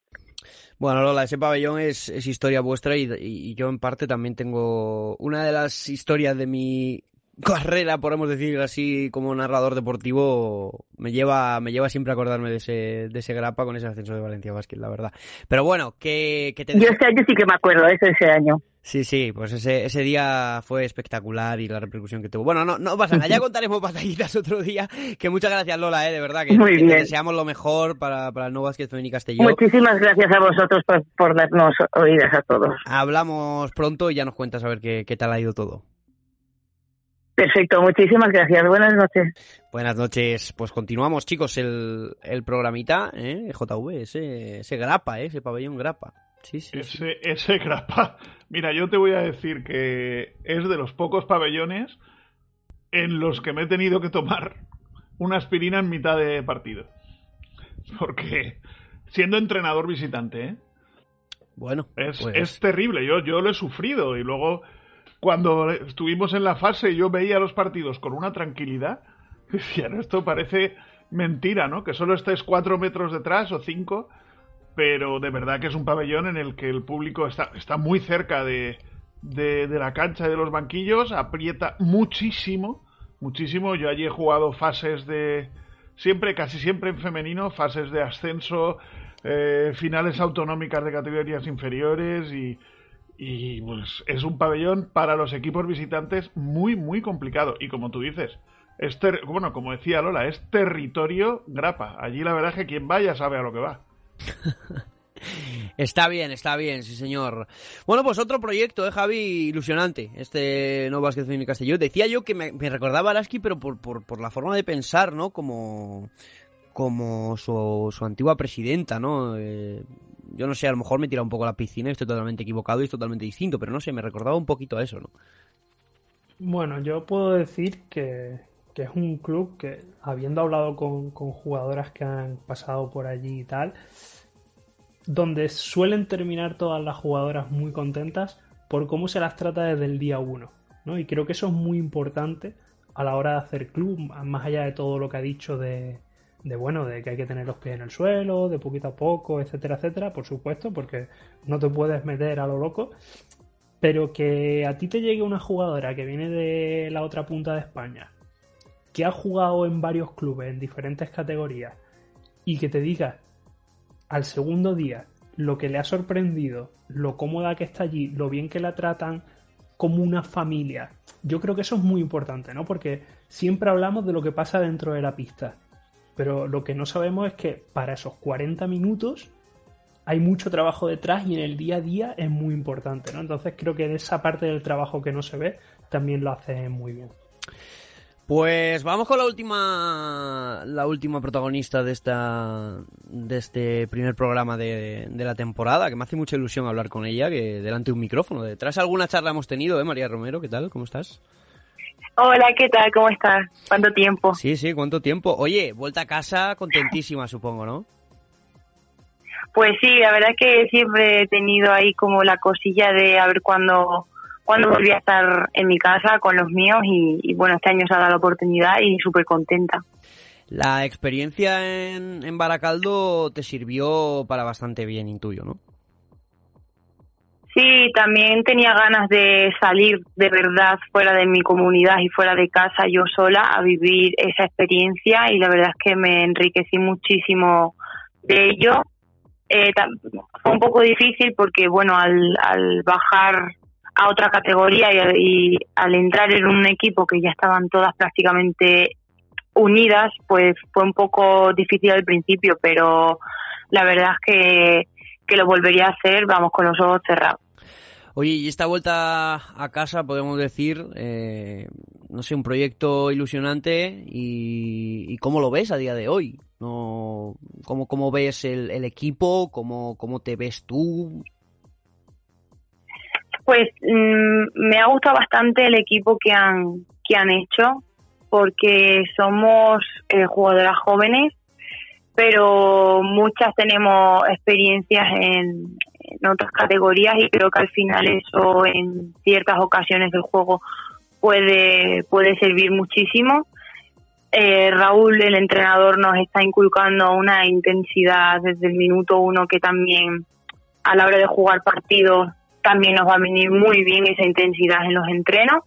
Bueno, Lola, ese pabellón es, es historia vuestra y, y, yo en parte también tengo una de las historias de mi carrera, podemos decir así, como narrador deportivo, me lleva, me lleva siempre a acordarme de ese, de ese grapa con ese ascenso de Valencia Basket, la verdad. Pero bueno, que, que te... Yo este año sí que me acuerdo, eso ese año. Sí, sí, pues ese, ese día fue espectacular y la repercusión que tuvo. Bueno, no, no pasa nada, ya contaremos batallitas otro día. Que muchas gracias, Lola, eh, de verdad, que, Muy que bien. te deseamos lo mejor para, para el nuevo Basket Femenino Castellón. Muchísimas gracias a vosotros por, por, darnos oídas a todos. Hablamos pronto y ya nos cuentas a ver qué, qué tal ha ido todo. Perfecto, muchísimas gracias. Buenas noches. Buenas noches. Pues continuamos, chicos, el, el programita, ¿eh? JV, ese, ese grapa, ¿eh? ese pabellón grapa. Sí, sí, ese, sí. ese grapa. Mira, yo te voy a decir que es de los pocos pabellones en los que me he tenido que tomar una aspirina en mitad de partido. Porque siendo entrenador visitante, ¿eh? Bueno, es, pues... es terrible. Yo, yo lo he sufrido y luego cuando estuvimos en la fase yo veía los partidos con una tranquilidad. Decían, esto parece mentira, ¿no? Que solo estés cuatro metros detrás o cinco pero de verdad que es un pabellón en el que el público está, está muy cerca de, de, la cancha y de los banquillos, aprieta muchísimo, muchísimo. Yo allí he jugado fases de, siempre, casi siempre en femenino, fases de ascenso, eh, finales autonómicas de categorías inferiores y, y pues es un pabellón para los equipos visitantes muy, muy complicado. Y como tú dices, es bueno, como decía Lola, es territorio grapa. Allí la verdad es que quien vaya sabe a lo que va. Está bien, está bien, sí señor. Bueno, pues otro proyecto, ¿eh, Javi? Ilusionante, este No Vázquez mi Castelló. Decía yo que me, recordaba a Araski, pero por, por, la forma de pensar, ¿no? Como, como su, su antigua presidenta, ¿no? Eh, yo no sé, a lo mejor me tira un poco a la piscina y estoy totalmente equivocado y es totalmente distinto, pero no sé, me recordaba un poquito a eso, ¿no? Bueno, yo puedo decir que, es un club que, habiendo hablado con, con jugadoras que han pasado por allí y tal, donde suelen terminar todas las jugadoras muy contentas por cómo se las trata desde el día uno. ¿no? Y creo que eso es muy importante a la hora de hacer club, más allá de todo lo que ha dicho de, bueno, de que hay que tener los pies en el suelo, de poquito a poco, etcétera, etcétera, por supuesto, porque no te puedes meter a lo loco. Pero que a ti te llegue una jugadora que viene de la otra punta de España, que ha jugado en varios clubes, en diferentes categorías, y que te diga al segundo día lo que le ha sorprendido, lo cómoda que está allí, lo bien que la tratan como una familia. Yo creo que eso es muy importante, ¿no? Porque siempre hablamos de lo que pasa dentro de la pista. Pero lo que no sabemos es que para esos 40 minutos hay mucho trabajo detrás y en el día a día es muy importante, ¿no? Entonces creo que esa parte del trabajo que no se ve también lo hace muy bien. Pues vamos con la última la última protagonista de esta de este primer programa de, la temporada, que me hace mucha ilusión hablar con ella, que delante de un micrófono. Detrás alguna charla hemos tenido, ¿eh, María Romero? ¿Qué tal? ¿Cómo estás? Hola, ¿qué tal? ¿Cómo estás? ¿Cuánto tiempo? Sí, sí, ¿cuánto tiempo? Oye, vuelta a casa contentísima, supongo, ¿no? Pues sí, la verdad es que siempre he tenido ahí como la cosilla de a ver cuándo cuando volví a estar en mi casa con los míos y, bueno, este año se ha dado la oportunidad y súper contenta. La experiencia en, en Baracaldo te sirvió para bastante bien, intuyo, ¿no? Sí, también tenía ganas de salir de verdad fuera de mi comunidad y fuera de casa yo sola a vivir esa experiencia y la verdad es que me enriquecí muchísimo de ello. Eh, fue un poco difícil porque, bueno, al, al bajar a otra categoría y, al entrar en un equipo que ya estaban todas prácticamente unidas, pues fue un poco difícil al principio, pero la verdad es que, que lo volvería a hacer, vamos, con los ojos cerrados. Oye, y esta vuelta a casa, podemos decir, eh, no sé, un proyecto ilusionante y, cómo lo ves a día de hoy. No, ¿Cómo, cómo ves el, el equipo? ¿Cómo, ¿Cómo te ves tú? Pues mm, me ha gustado bastante el equipo que han, que han hecho, porque somos eh, jugadoras jóvenes, pero muchas tenemos experiencias en, otras categorías y creo que al final eso en ciertas ocasiones del juego puede, puede servir muchísimo. Eh, Raúl, el entrenador, nos está inculcando una intensidad desde el minuto uno que también a la hora de jugar partidos también nos va a venir muy bien esa intensidad en los entrenos.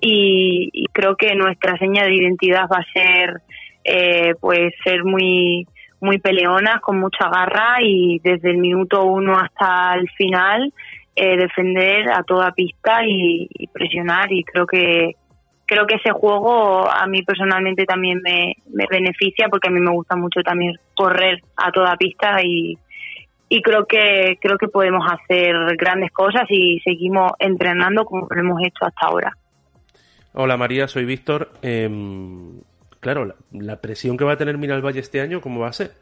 Y, creo que nuestra seña de identidad va a ser eh, pues ser muy muy peleonas con mucha garra y desde el minuto uno hasta el final eh, defender a toda pista y, presionar. Y creo que creo que ese juego a mí personalmente también me, me beneficia porque a mí me gusta mucho también correr a toda pista y, y creo que creo que podemos hacer grandes cosas y seguimos entrenando como lo hemos hecho hasta ahora. Hola María, soy Víctor. Em, claro, la, presión que va a tener Valle este año, ¿cómo va a ser?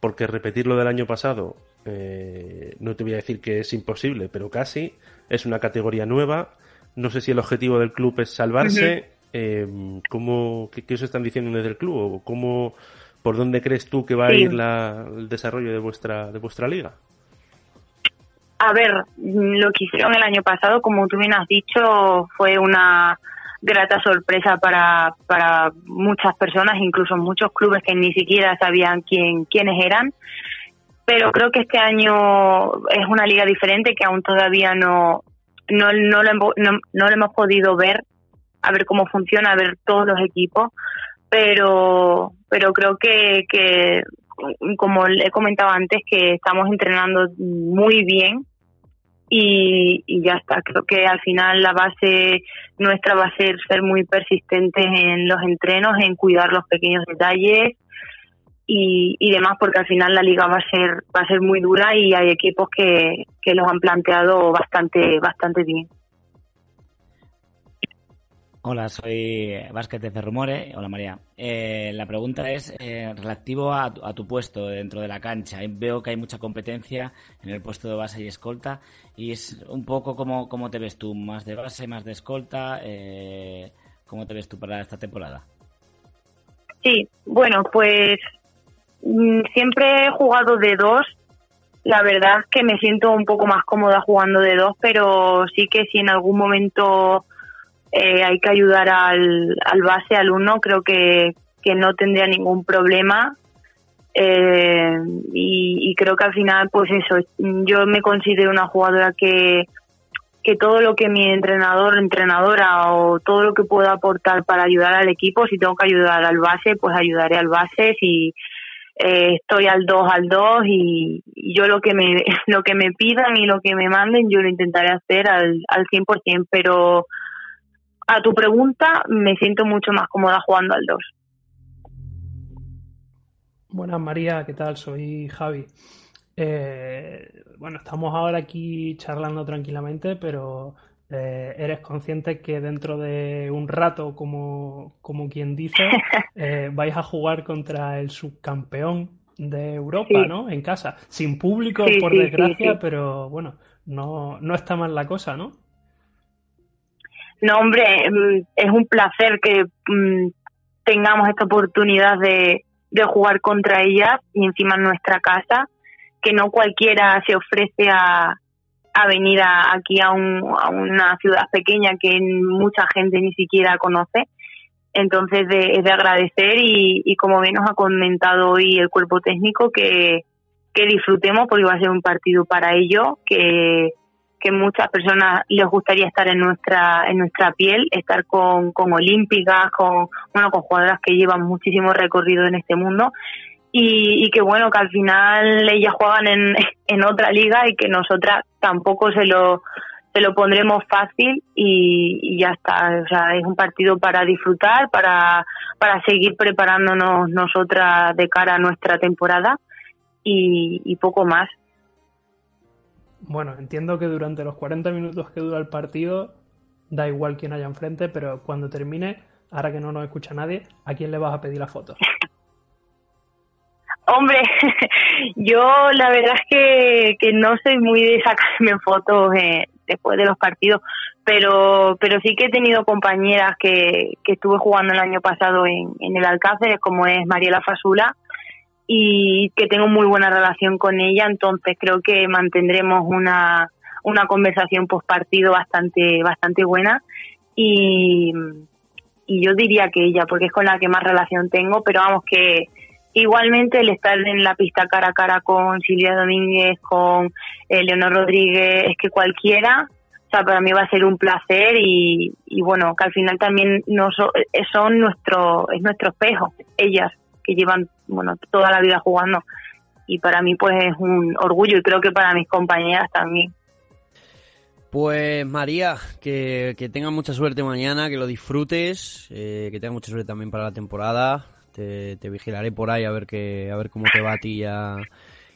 Porque repetir lo del año pasado, eh, no te voy a decir que es imposible, pero casi. Es una categoría nueva. No sé si el objetivo del club es salvarse. Em, ¿cómo, qué, os están diciendo desde el club? ¿O cómo, ¿Por dónde crees tú que va a ir el desarrollo de vuestra, de vuestra liga? A ver, lo que hicieron el año pasado, como tú bien has dicho, fue una grata sorpresa para, para muchas personas, incluso muchos clubes que ni siquiera sabían quién, quiénes eran. Pero creo que este año es una liga diferente que aún todavía no, no, no, lo, no, no lo hemos podido ver, a ver cómo funciona, a ver todos los equipos pero, pero creo que, como he comentado antes, que estamos entrenando muy bien y, y ya está. Creo que al final la base nuestra va a ser ser muy persistentes en los entrenos, en cuidar los pequeños detalles y, y demás, porque al final la liga va a ser va a ser muy dura y hay equipos que, que los han planteado bastante bastante bien. Hola, soy Vázquez de Rumore. Hola, María. Eh, la pregunta es eh, relativo a a tu puesto dentro de la cancha. Veo que hay mucha competencia en el puesto de base y escolta. Y es un poco como, cómo te ves tú, más de base, más de escolta. Eh, ¿Cómo te ves tú para esta temporada? Sí, bueno, pues mm, siempre he jugado de dos. La verdad es que me siento un poco más cómoda jugando de dos, pero sí que si en algún momento eh, hay que ayudar al, al base, al uno, creo que, que no tendría ningún problema. Eh, y, creo que al final, pues eso, yo me considero una jugadora que, que todo lo que mi entrenador, entrenadora o todo lo que pueda aportar para ayudar al equipo, si tengo que ayudar al base, pues ayudaré al base. Si eh, estoy al 2 al 2 y, y yo lo que me lo que me pidan y lo que me manden, yo lo intentaré hacer al, al 100%, pero a tu pregunta, me siento mucho más cómoda jugando al 2. Buenas María, ¿qué tal? Soy Javi. Eh, bueno, estamos ahora aquí charlando tranquilamente, pero eh, eres consciente que dentro de un rato, como, como quien dice, eh, vais a jugar contra el subcampeón de Europa, Sí. ¿no? En casa, sin público, Sí, por sí, desgracia, pero bueno, no, no está mal la cosa, ¿no? No, hombre, mm, es un placer que mm, tengamos esta oportunidad de, de jugar contra ellas y encima en nuestra casa, que no cualquiera se ofrece a, a venir a- aquí a, un- a una ciudad pequeña que mucha gente ni siquiera conoce. Entonces de- es de agradecer y, y como bien nos ha comentado hoy el cuerpo técnico, que, que disfrutemos porque va a ser un partido para ellos, que, que muchas personas les gustaría estar en nuestra en nuestra piel, estar con, con olímpicas, con bueno con jugadoras que llevan muchísimo recorrido en este mundo y, y que bueno que al final ellas juegan en, en otra liga y que nosotras tampoco se lo se lo pondremos fácil y, ya está, o sea, es un partido para disfrutar, para, para seguir preparándonos nosotras de cara a nuestra temporada y poco más. Bueno, entiendo que durante los 40 minutos que dura el partido, da igual quién haya enfrente, pero cuando termine, ahora que no nos escucha nadie, ¿a quién le vas a pedir la foto? Hombre, yo la verdad es que, que no soy muy de sacarme fotos eh, después de los partidos, pero pero sí que he tenido compañeras que, que estuve jugando el año pasado en, en el Alcácer, como es Mariela Fasula, y que tengo muy buena relación con ella, entonces creo que mantendremos una, una conversación post partido bastante, bastante buena. Y, y yo diría que ella, porque es con la que más relación tengo, pero vamos que igualmente el estar en la pista cara a cara con Silvia Domínguez, con eh, Leonor Rodríguez, es que cualquiera, o sea, para mí va a ser un placer y, y bueno, que al final también no so- eh, son nuestro, es nuestro espejo, ellas que llevan, bueno, toda la vida jugando y para mí pues es un orgullo y creo que para mis compañeras también. Pues María, que, que tengas mucha suerte mañana, que lo disfrutes, eh, que tengas mucha suerte también para la temporada. Te, te vigilaré por ahí a ver que, a ver cómo te va a ti y a,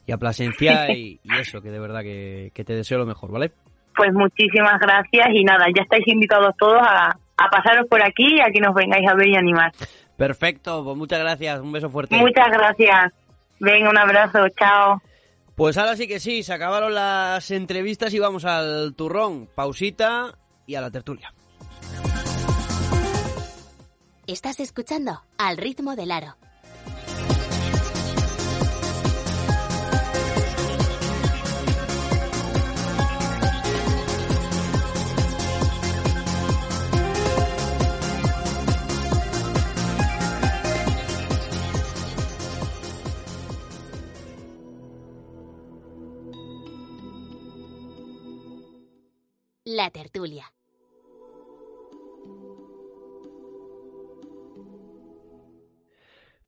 y a Plasencia y, y eso, que de verdad que, que te deseo lo mejor, ¿vale? Pues muchísimas gracias y nada, ya estáis invitados todos a, a pasaros por aquí y a que nos vengáis a ver y animar. Perfecto, pues muchas gracias, un beso fuerte. Muchas gracias. Venga, un abrazo, chao. Pues ahora sí que sí, se acabaron las entrevistas y vamos al turrón, pausita y a la tertulia. Estás escuchando Al ritmo del aro. La tertulia.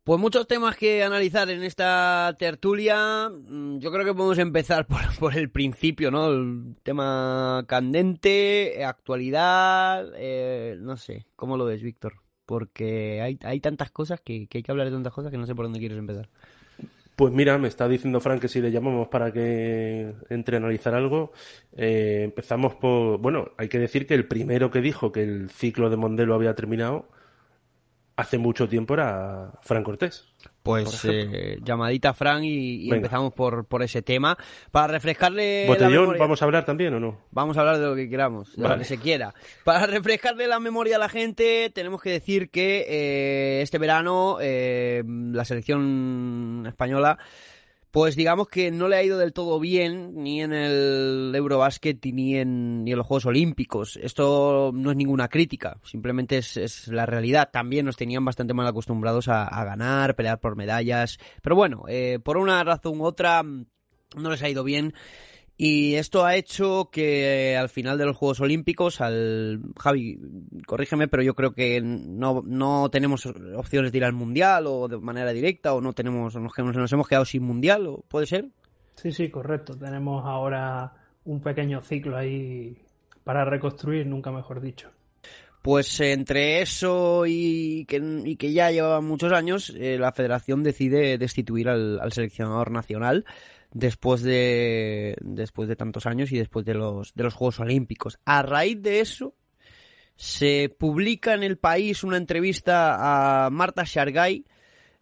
Pues muchos temas que analizar en esta tertulia. Mm, yo creo que podemos empezar por, por el principio, ¿no? El tema candente, actualidad, eh, no sé, ¿cómo lo ves, Víctor? Porque hay, hay tantas cosas que, que hay que hablar de tantas cosas que no sé por dónde quieres empezar. Pues mira, me está diciendo Frank que si le llamamos para que entre a analizar algo, eh, empezamos por... Bueno, hay que decir que el primero que dijo que el ciclo de Mondelo había terminado hace mucho tiempo era Fran Cortés. Pues eh, llamadita a Fran y, y empezamos por, por ese tema. Para refrescarle. ¿Botellón vamos a hablar también o no? Vamos a hablar de lo que queramos, de Vale. lo que se quiera. Para refrescarle la memoria a la gente, tenemos que decir que eh, este verano eh, la selección española. Pues digamos que no le ha ido del todo bien ni en el Eurobasket ni en, ni en los Juegos Olímpicos. Esto no es ninguna crítica, simplemente es, la realidad. También nos tenían bastante mal acostumbrados a, a ganar, pelear por medallas. Pero bueno, eh, por una razón u otra no les ha ido bien. Y esto ha hecho que al final de los Juegos Olímpicos, al Javi, corrígeme, pero yo creo que no, no tenemos opciones de ir al Mundial o de manera directa o no tenemos, nos, nos hemos quedado sin Mundial, ¿o ¿puede ser? Sí, sí, correcto. Tenemos ahora un pequeño ciclo ahí para reconstruir, nunca mejor dicho. Pues entre eso y que, y que ya llevaba muchos años, eh, la federación decide destituir al, al seleccionador nacional después de después de tantos años y después de los de los Juegos Olímpicos. A raíz de eso se publica en el país una entrevista a Marta Shargay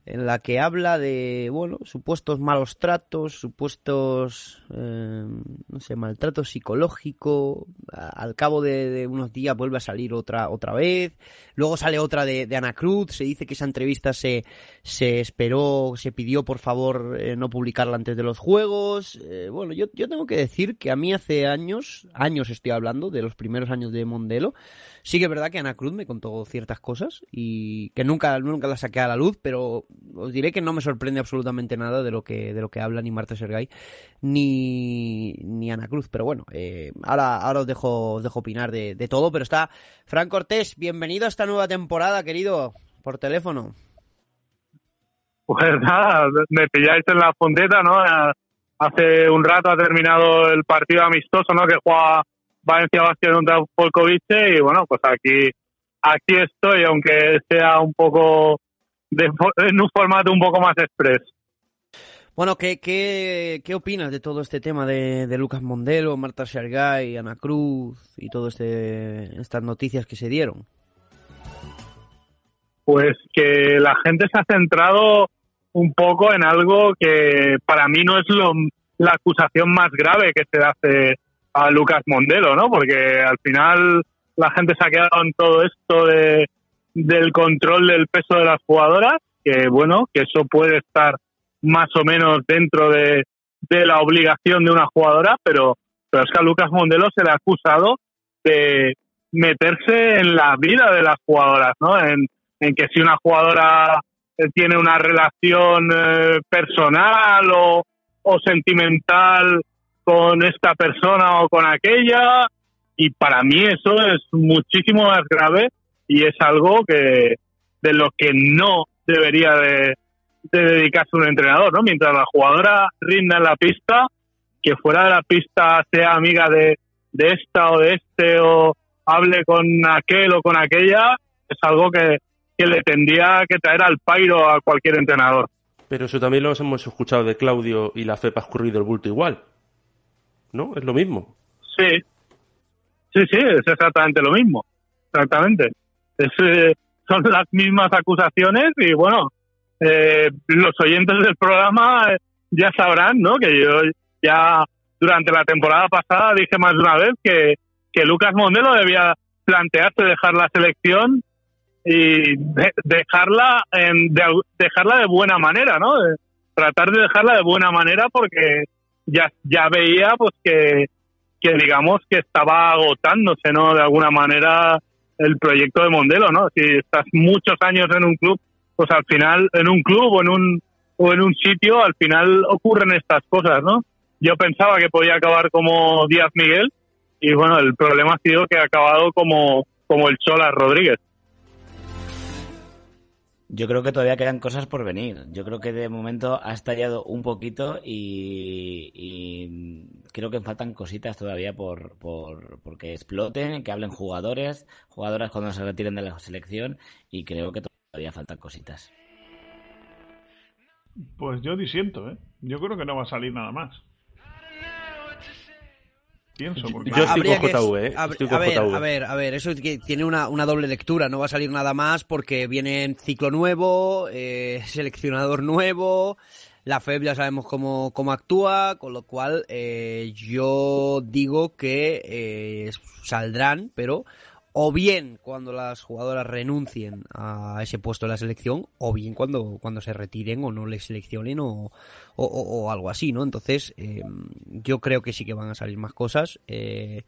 en la que habla de bueno supuestos malos tratos, supuestos eh, no sé maltrato psicológico. Al cabo de, de unos días vuelve a salir otra otra vez. Luego sale otra de, de Ana Cruz. Se dice que esa entrevista se se esperó, se pidió por favor eh, no publicarla antes de los juegos. Eh, bueno, yo, yo tengo que decir que a mí hace años, años estoy hablando, de los primeros años de Mondelo, sí que es verdad que Ana Cruz me contó ciertas cosas y que nunca, nunca las saqué a la luz, pero os diré que no me sorprende absolutamente nada de lo que, de lo que habla ni Marta Sergay ni, ni Ana Cruz. Pero bueno, eh, ahora, ahora os dejo, os dejo opinar de, de todo, pero está Fran Cortés, bienvenido a esta nueva temporada, querido, por teléfono. Pues nada, me pilláis en la punteta, ¿no? Eh, Hace un rato ha terminado el partido amistoso, ¿no? Que juega Valencia Basket contra Polkovice y bueno, pues aquí aquí estoy, aunque sea un poco de, en un formato un poco más express. Bueno, ¿qué, qué, qué opinas de todo este tema de, de Lucas Mondelo, Marta Shargay, Ana Cruz y todas este, estas noticias que se dieron? Pues que la gente se ha centrado un poco en algo que para mí no es lo, la acusación más grave que se hace a Lucas Mondelo, ¿no? Porque al final la gente se ha quedado en todo esto de, del control del peso de las jugadoras, que bueno, que eso puede estar más o menos dentro de, de la obligación de una jugadora, pero, pero es que a Lucas Mondelo se le ha acusado de meterse en la vida de las jugadoras, ¿no? En, en que si una jugadora eh, tiene una relación eh, personal o, o sentimental con esta persona o con aquella, y para mí eso es muchísimo más grave y es algo que de lo que no debería de, de dedicarse un entrenador, ¿no? Mientras la jugadora rinda en la pista, que fuera de la pista sea amiga de, de esta o de este o hable con aquel o con aquella, es algo que, que le tendría que traer al pairo a cualquier entrenador. Pero eso también lo hemos escuchado de Claudio y la FEP ha escurrido el bulto igual. ¿No? Es lo mismo. Sí, sí, sí, es exactamente lo mismo. Exactamente. Es, eh, son las mismas acusaciones y bueno, eh, los oyentes del programa eh, ya sabrán, ¿no? Que yo ya durante la temporada pasada dije más de una vez que, que Lucas Mondelo debía plantearse dejar la selección y de- dejarla en, de, dejarla de buena manera, ¿no? De tratar de dejarla de buena manera porque ya ya veía pues que que digamos que estaba agotándose, ¿no? De alguna manera el proyecto de Mondelo, ¿no? Si estás muchos años en un club, pues al final en un club o en un o en un sitio al final ocurren estas cosas, ¿no? Yo pensaba que podía acabar como Díaz Miguel y bueno, el problema ha sido que ha acabado como como el Chola Rodríguez. Yo creo que todavía quedan cosas por venir. Yo creo que de momento ha estallado un poquito y, creo que faltan cositas todavía por, por porque exploten, que hablen jugadores, jugadoras cuando se retiren de la selección y creo que todavía faltan cositas. Pues yo disiento, ¿eh? Yo creo que no va a salir nada más. Pienso, porque... Yo estoy con que- JV, ¿eh? A, Estoy a con ver, JV. a ver, a ver, eso es que tiene una, una doble lectura, no va a salir nada más porque viene ciclo nuevo, eh, seleccionador nuevo, la FEB ya sabemos cómo, cómo actúa, con lo cual eh, yo digo que eh, saldrán, pero o bien cuando las jugadoras renuncien a ese puesto de la selección, o bien cuando, cuando se retiren o no les seleccionen o, o, o- algo así, ¿no? Entonces, eh, yo creo que sí que van a salir más cosas. Eh,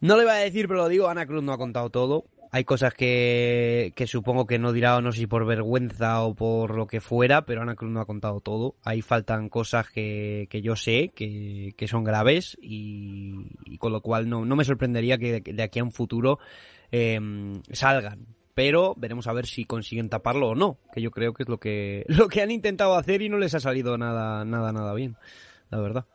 no le voy a decir, pero lo digo, Ana Cruz no ha contado todo. Hay cosas que, supongo que no dirá, o no sé si por vergüenza o por lo que fuera, pero Ana Cruz no ha contado todo. Ahí faltan cosas que, yo sé que, son graves y, con lo cual no, me sorprendería que de, aquí a un futuro eh, salgan. Pero veremos a ver si consiguen taparlo o no, que yo creo que es lo que, lo que han intentado hacer y no les ha salido nada, nada, nada bien, la verdad.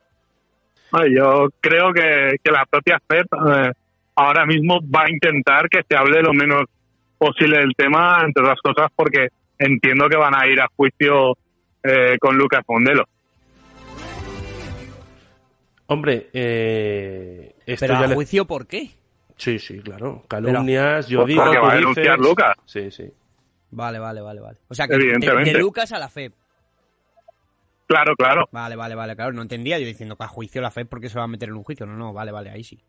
Yo creo que, que la propia FED eh, ahora mismo va a intentar que se hable lo menos posible del tema, entre otras cosas, porque entiendo que van a ir a juicio eh, con Lucas Mondelo. Hombre, eh, esto Pero ya a le- juicio, ¿por qué? Sí, sí, claro. Calumnias, yo Pues digo, porque tú va a dices... denunciar Lucas. Sí, sí. Vale, vale, vale, vale. O sea, que de, Evidentemente. de Lucas a la FEB. Claro, claro. Vale, vale, vale, claro. No entendía yo diciendo que a juicio la FEB porque se va a meter en un juicio. No, no, vale, vale, ahí sí.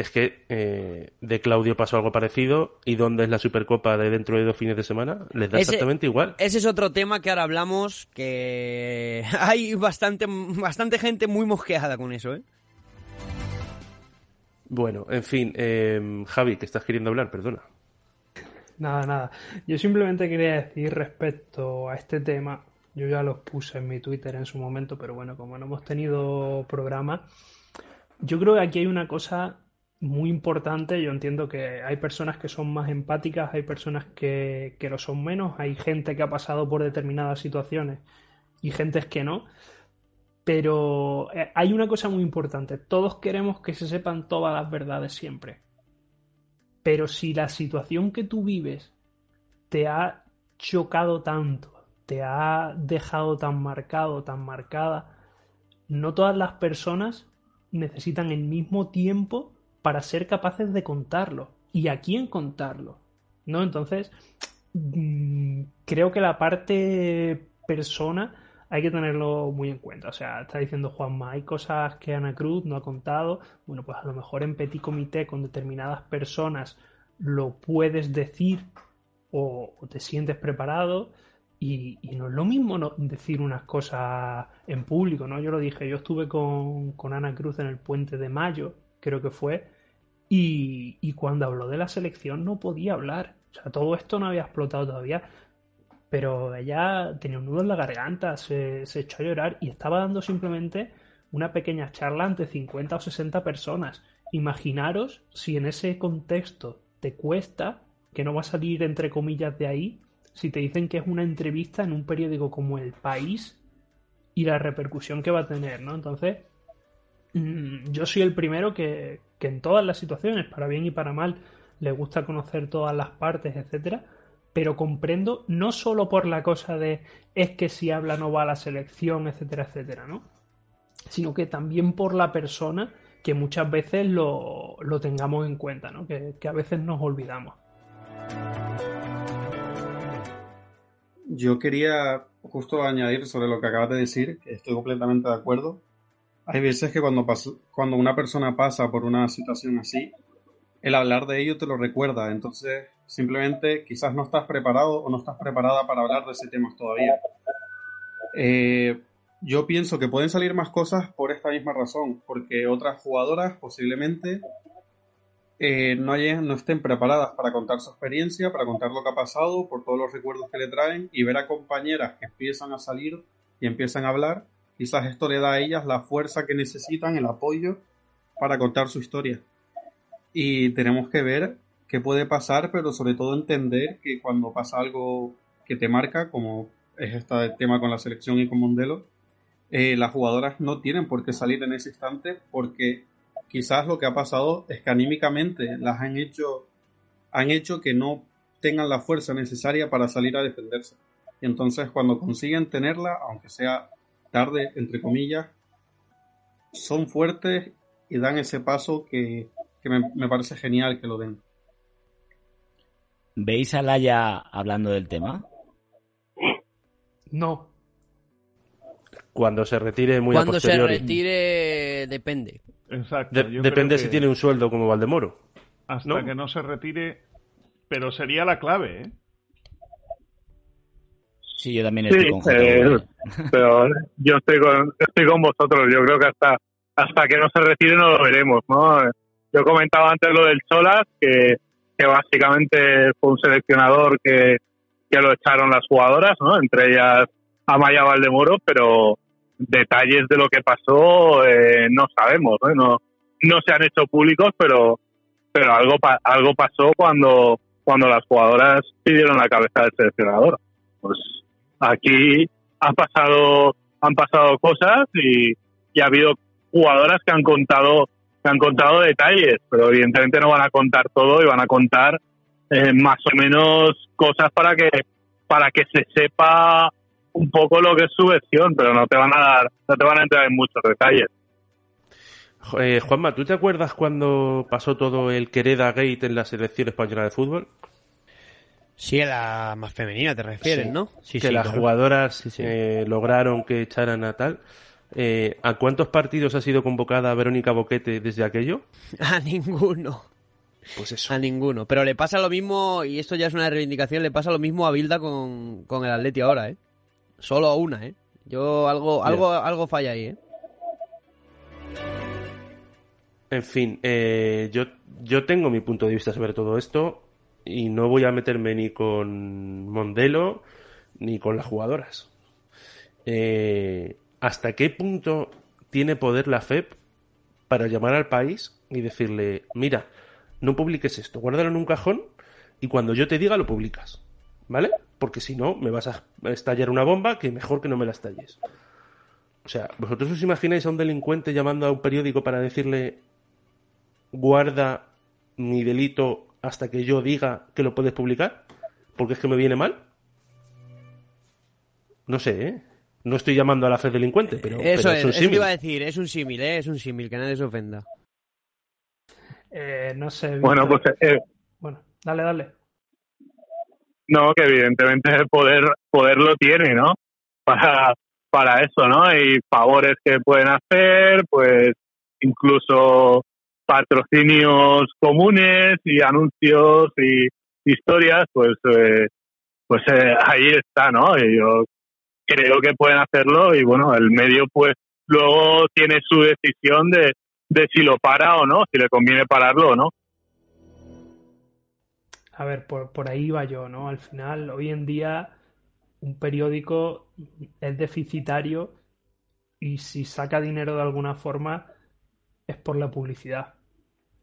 Es que eh, de Claudio pasó algo parecido y ¿dónde es la Supercopa de dentro de dos fines de semana? Les da Ese- exactamente igual. Ese es otro tema que ahora hablamos que hay bastante, bastante gente muy mosqueada con eso, ¿eh? Bueno, en fin, eh, Javi, que estás queriendo hablar, perdona. Nada, nada. Yo simplemente quería decir respecto a este tema, yo ya los puse en mi Twitter en su momento, pero bueno, como no hemos tenido programa, yo creo que aquí hay una cosa muy importante. Yo entiendo que hay personas que son más empáticas, hay personas que, que lo son menos, hay gente que ha pasado por determinadas situaciones y gentes que no. Pero eh, hay una cosa muy importante. Todos queremos que se sepan todas las verdades siempre. Pero si la situación que tú vives te ha chocado tanto, te ha dejado tan marcado, tan marcada, no todas las personas necesitan el mismo tiempo para ser capaces de contarlo y a quién contarlo, ¿no? Entonces, mm, creo que la parte persona hay que tenerlo muy en cuenta. O sea, está diciendo Juanma, hay cosas que Ana Cruz no ha contado. Bueno, pues a lo mejor en petit comité con determinadas personas lo puedes decir o, te sientes preparado. Y, y no es lo mismo no decir unas cosas en público, ¿no? Yo lo dije, yo estuve con, con Ana Cruz en el puente de mayo, creo que fue, y, y cuando habló de la selección no podía hablar. O sea, todo esto no había explotado todavía pero ella tenía un nudo en la garganta, se, se echó a llorar y estaba dando simplemente una pequeña charla ante 50 o 60 personas. Imaginaros si en ese contexto te cuesta, que no va a salir entre comillas de ahí, si te dicen que es una entrevista en un periódico como El País y la repercusión que va a tener, ¿no? Entonces, yo soy el primero que, que en todas las situaciones, para bien y para mal, le gusta conocer todas las partes, etcétera, pero comprendo no solo por la cosa de es que si habla no va a la selección, etcétera, etcétera, ¿no? Sino que también por la persona que muchas veces lo, lo tengamos en cuenta, ¿no? Que, que a veces nos olvidamos. Yo quería justo añadir sobre lo que acabas de decir, que estoy completamente de acuerdo. Hay veces que cuando, una persona pasa por una situación así, el hablar de ello te lo recuerda. Entonces, simplemente quizás no estás preparado o no estás preparada para hablar de ese tema todavía. Eh, yo pienso que pueden salir más cosas por esta misma razón, porque otras jugadoras posiblemente eh, no estén preparadas para contar su experiencia, para contar lo que ha pasado, por todos los recuerdos que le traen, y ver a compañeras que empiezan a salir y empiezan a hablar, quizás esto le da a ellas la fuerza que necesitan, el apoyo para contar su historia. Y tenemos que ver qué puede pasar, pero sobre todo entender que cuando pasa algo que te marca, como es este tema con la selección y con Mondelo, eh, las jugadoras no tienen por qué salir en ese instante porque quizás lo que ha pasado es que anímicamente las han hecho, han hecho que no tengan la fuerza necesaria para salir a defenderse. Y entonces cuando consiguen tenerla, aunque sea tarde, entre comillas, son fuertes y dan ese paso que, me, parece genial que lo den. ¿Veis a Laia hablando del tema? No. Cuando se retire muy Cuando se retire depende. Exacto. depende si tiene un sueldo como Valdemoro. Hasta que no se retire, pero sería la clave, ¿eh? Sí, yo también estoy con eh, pero yo estoy con, estoy con vosotros. Yo creo que hasta hasta que no se retire no lo veremos, ¿no? Yo comentaba antes lo del Solas, que, que básicamente fue un seleccionador que, que lo echaron las jugadoras, ¿no? Entre ellas Amaya Valdemoro, pero detalles de lo que pasó eh, no sabemos, ¿no? ¿no? No se han hecho públicos, pero pero algo algo pasó cuando cuando las jugadoras pidieron la cabeza del seleccionador. Pues aquí ha pasado han pasado cosas y, y ha habido jugadoras que han contado que han contado detalles, pero evidentemente no van a contar todo y van a contar eh, más o menos cosas para que para que se sepa un poco lo que es su versión, pero no te van a dar, no te van a entrar en muchos detalles. Eh, Juanma, ¿tú te acuerdas cuando pasó todo el Quereda Gate en la selección española de fútbol? Sí, la más femenina te refieres, ¿no? Sí, que las jugadoras eh, lograron que echaran a tal. Eh, ¿A cuántos partidos ha sido convocada Verónica Boquete desde aquello? A ninguno. Pues eso. A ninguno. Pero le pasa lo mismo, y esto ya es una reivindicación, le pasa lo mismo a Bilda con, con el Atleti ahora, ¿eh? Solo a una, ¿eh? Yo algo, algo, algo falla ahí, ¿eh? En fin, eh, yo, yo tengo mi punto de vista sobre todo esto y no voy a meterme ni con Mondelo ni con las jugadoras. Eh, ¿hasta qué punto tiene poder la FEP para llamar al país y decirle, mira, no publiques esto, guárdalo en un cajón y cuando yo te diga lo publicas? ¿Vale? Porque si no, me vas a estallar una bomba que mejor que no me la estalles. O sea, ¿vosotros os imagináis a un delincuente llamando a un periódico para decirle, guarda mi delito hasta que yo diga que lo puedes publicar? Porque es que me viene mal. No sé, ¿eh? No estoy llamando a la fe delincuente, pero, eso es, un símil. iba a decir, es un símil, ¿eh? es un símil, que nadie se ofenda. Eh, no sé. Bueno, pues. Eh, bueno, dale, dale. No, que evidentemente el poder, poder lo tiene, ¿no? Para, para eso, ¿no? Y favores que pueden hacer, pues incluso patrocinios comunes y anuncios y historias, pues eh, pues ahí está, ¿no? Yo creo que pueden hacerlo y bueno, el medio pues luego tiene su decisión de, de si lo para o no, si le conviene pararlo o no. A ver, por, por ahí va yo, ¿no? Al final, hoy en día, un periódico es deficitario y si saca dinero de alguna forma es por la publicidad.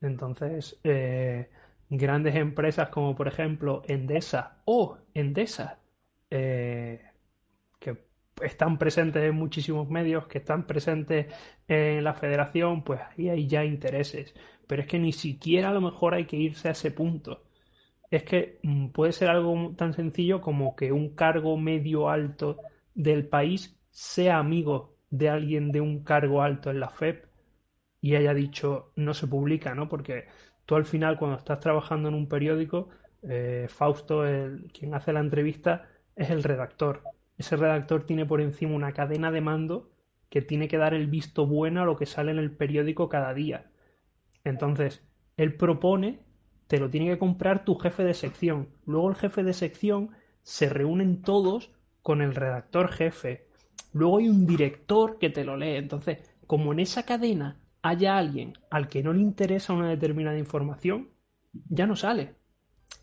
Entonces, eh, grandes empresas como por ejemplo Endesa o Endesa eh, están presentes en muchísimos medios, que están presentes en la federación, pues ahí hay ya intereses. Pero es que ni siquiera a lo mejor hay que irse a ese punto. Es que mm, puede ser algo tan sencillo como que un cargo medio alto del país sea amigo de alguien de un cargo alto en la FEP y haya dicho no se publica, ¿no? Porque tú al final cuando estás trabajando en un periódico, eh, Fausto, el, quien hace la entrevista, es el redactor ese redactor tiene por encima una cadena de mando que tiene que dar el visto bueno a lo que sale en el periódico cada día. Entonces, él propone, te lo tiene que comprar tu jefe de sección. Luego el jefe de sección se reúnen todos con el redactor jefe. Luego hay un director que te lo lee. Entonces, como en esa cadena haya alguien al que no le interesa una determinada información, ya no sale.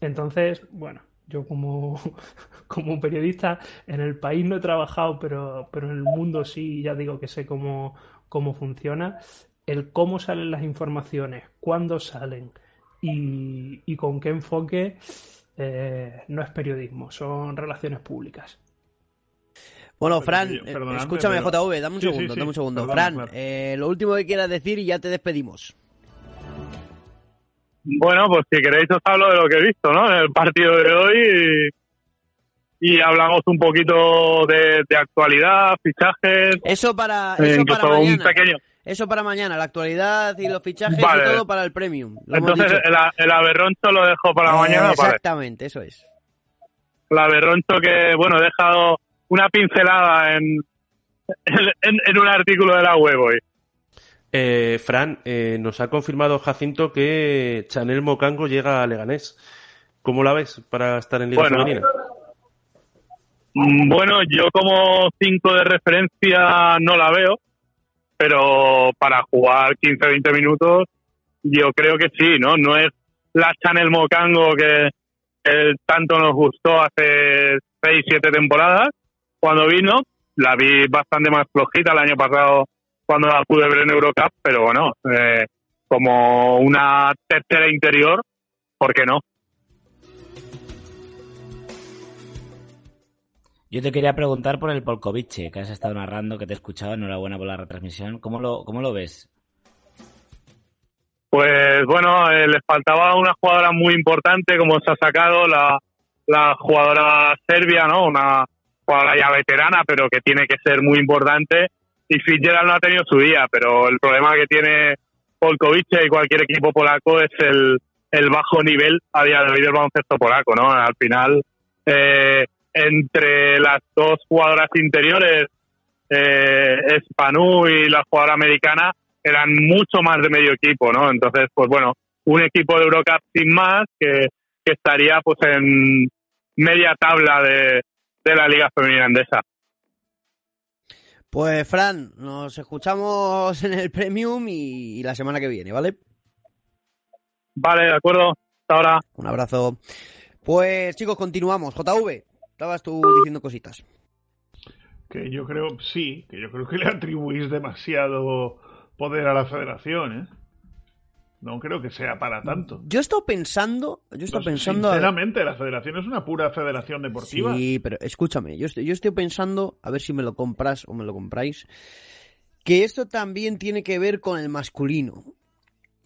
Entonces, bueno, yo como, como periodista en el país no he trabajado, pero, pero en el mundo sí, ya digo que sé cómo, cómo funciona. El cómo salen las informaciones, cuándo salen y, con qué enfoque eh, no es periodismo, son relaciones públicas. Bueno, Fran, eh, escúchame, JV, dame un segundo, dame un segundo. Fran, eh, lo último que quieras decir y ya te despedimos. Bueno, pues si queréis os hablo de lo que he visto, ¿no? En el partido de hoy y, hablamos un poquito de, actualidad, fichajes. Eso para, eso para mañana. Eso para mañana, la actualidad y los fichajes y todo para el premium. Entonces el, el, aberroncho lo dejo para mañana. Exactamente, eso es. El aberroncho que, bueno, he dejado una pincelada en, en, un artículo de la web hoy. Eh, Fran, eh, nos ha confirmado Jacinto que Chanel Mocango llega a Leganés. ¿Cómo la ves para estar en Liga bueno, Femenina? Mm, bueno, yo como 5 de referencia no la veo, pero para jugar 15-20 minutos yo creo que sí, ¿no? No es la Chanel Mocango que tanto nos gustó hace 6-7 temporadas, cuando vino. La vi bastante más flojita el año pasado cuando la pude ver en Eurocup, pero bueno, eh, como una tercera interior, ¿por qué no? Yo te quería preguntar por el Polkovice, que has estado narrando, que te he escuchado. Enhorabuena por la retransmisión. ¿Cómo lo, cómo lo ves? Pues bueno, eh, les faltaba una jugadora muy importante, como se ha sacado la, la jugadora serbia, ¿no? Una jugadora ya veterana, pero que tiene que ser muy importante. Y Fitzgerald no ha tenido su día, pero el problema que tiene Polkovic y cualquier equipo polaco es el, el bajo nivel a día de hoy del baloncesto polaco, ¿no? Al final, eh, entre las dos jugadoras interiores, eh, Spanu y la jugadora americana, eran mucho más de medio equipo, ¿no? Entonces, pues bueno, un equipo de Eurocup sin más que, que estaría pues en media tabla de, de la Liga Femenina Andesa. Pues Fran, nos escuchamos en el Premium y, la semana que viene, ¿vale? Vale, de acuerdo. Hasta ahora. Un abrazo. Pues chicos, continuamos. JV, estabas tú diciendo cositas. Que yo creo, sí, que yo creo que le atribuís demasiado poder a la federación, ¿eh? No creo que sea para tanto. Yo he estado pensando, yo he pensando... Sinceramente, la federación es una pura federación deportiva. Sí, pero escúchame, yo estoy, yo estoy pensando, a ver si me lo compras o me lo compráis, que esto también tiene que ver con el masculino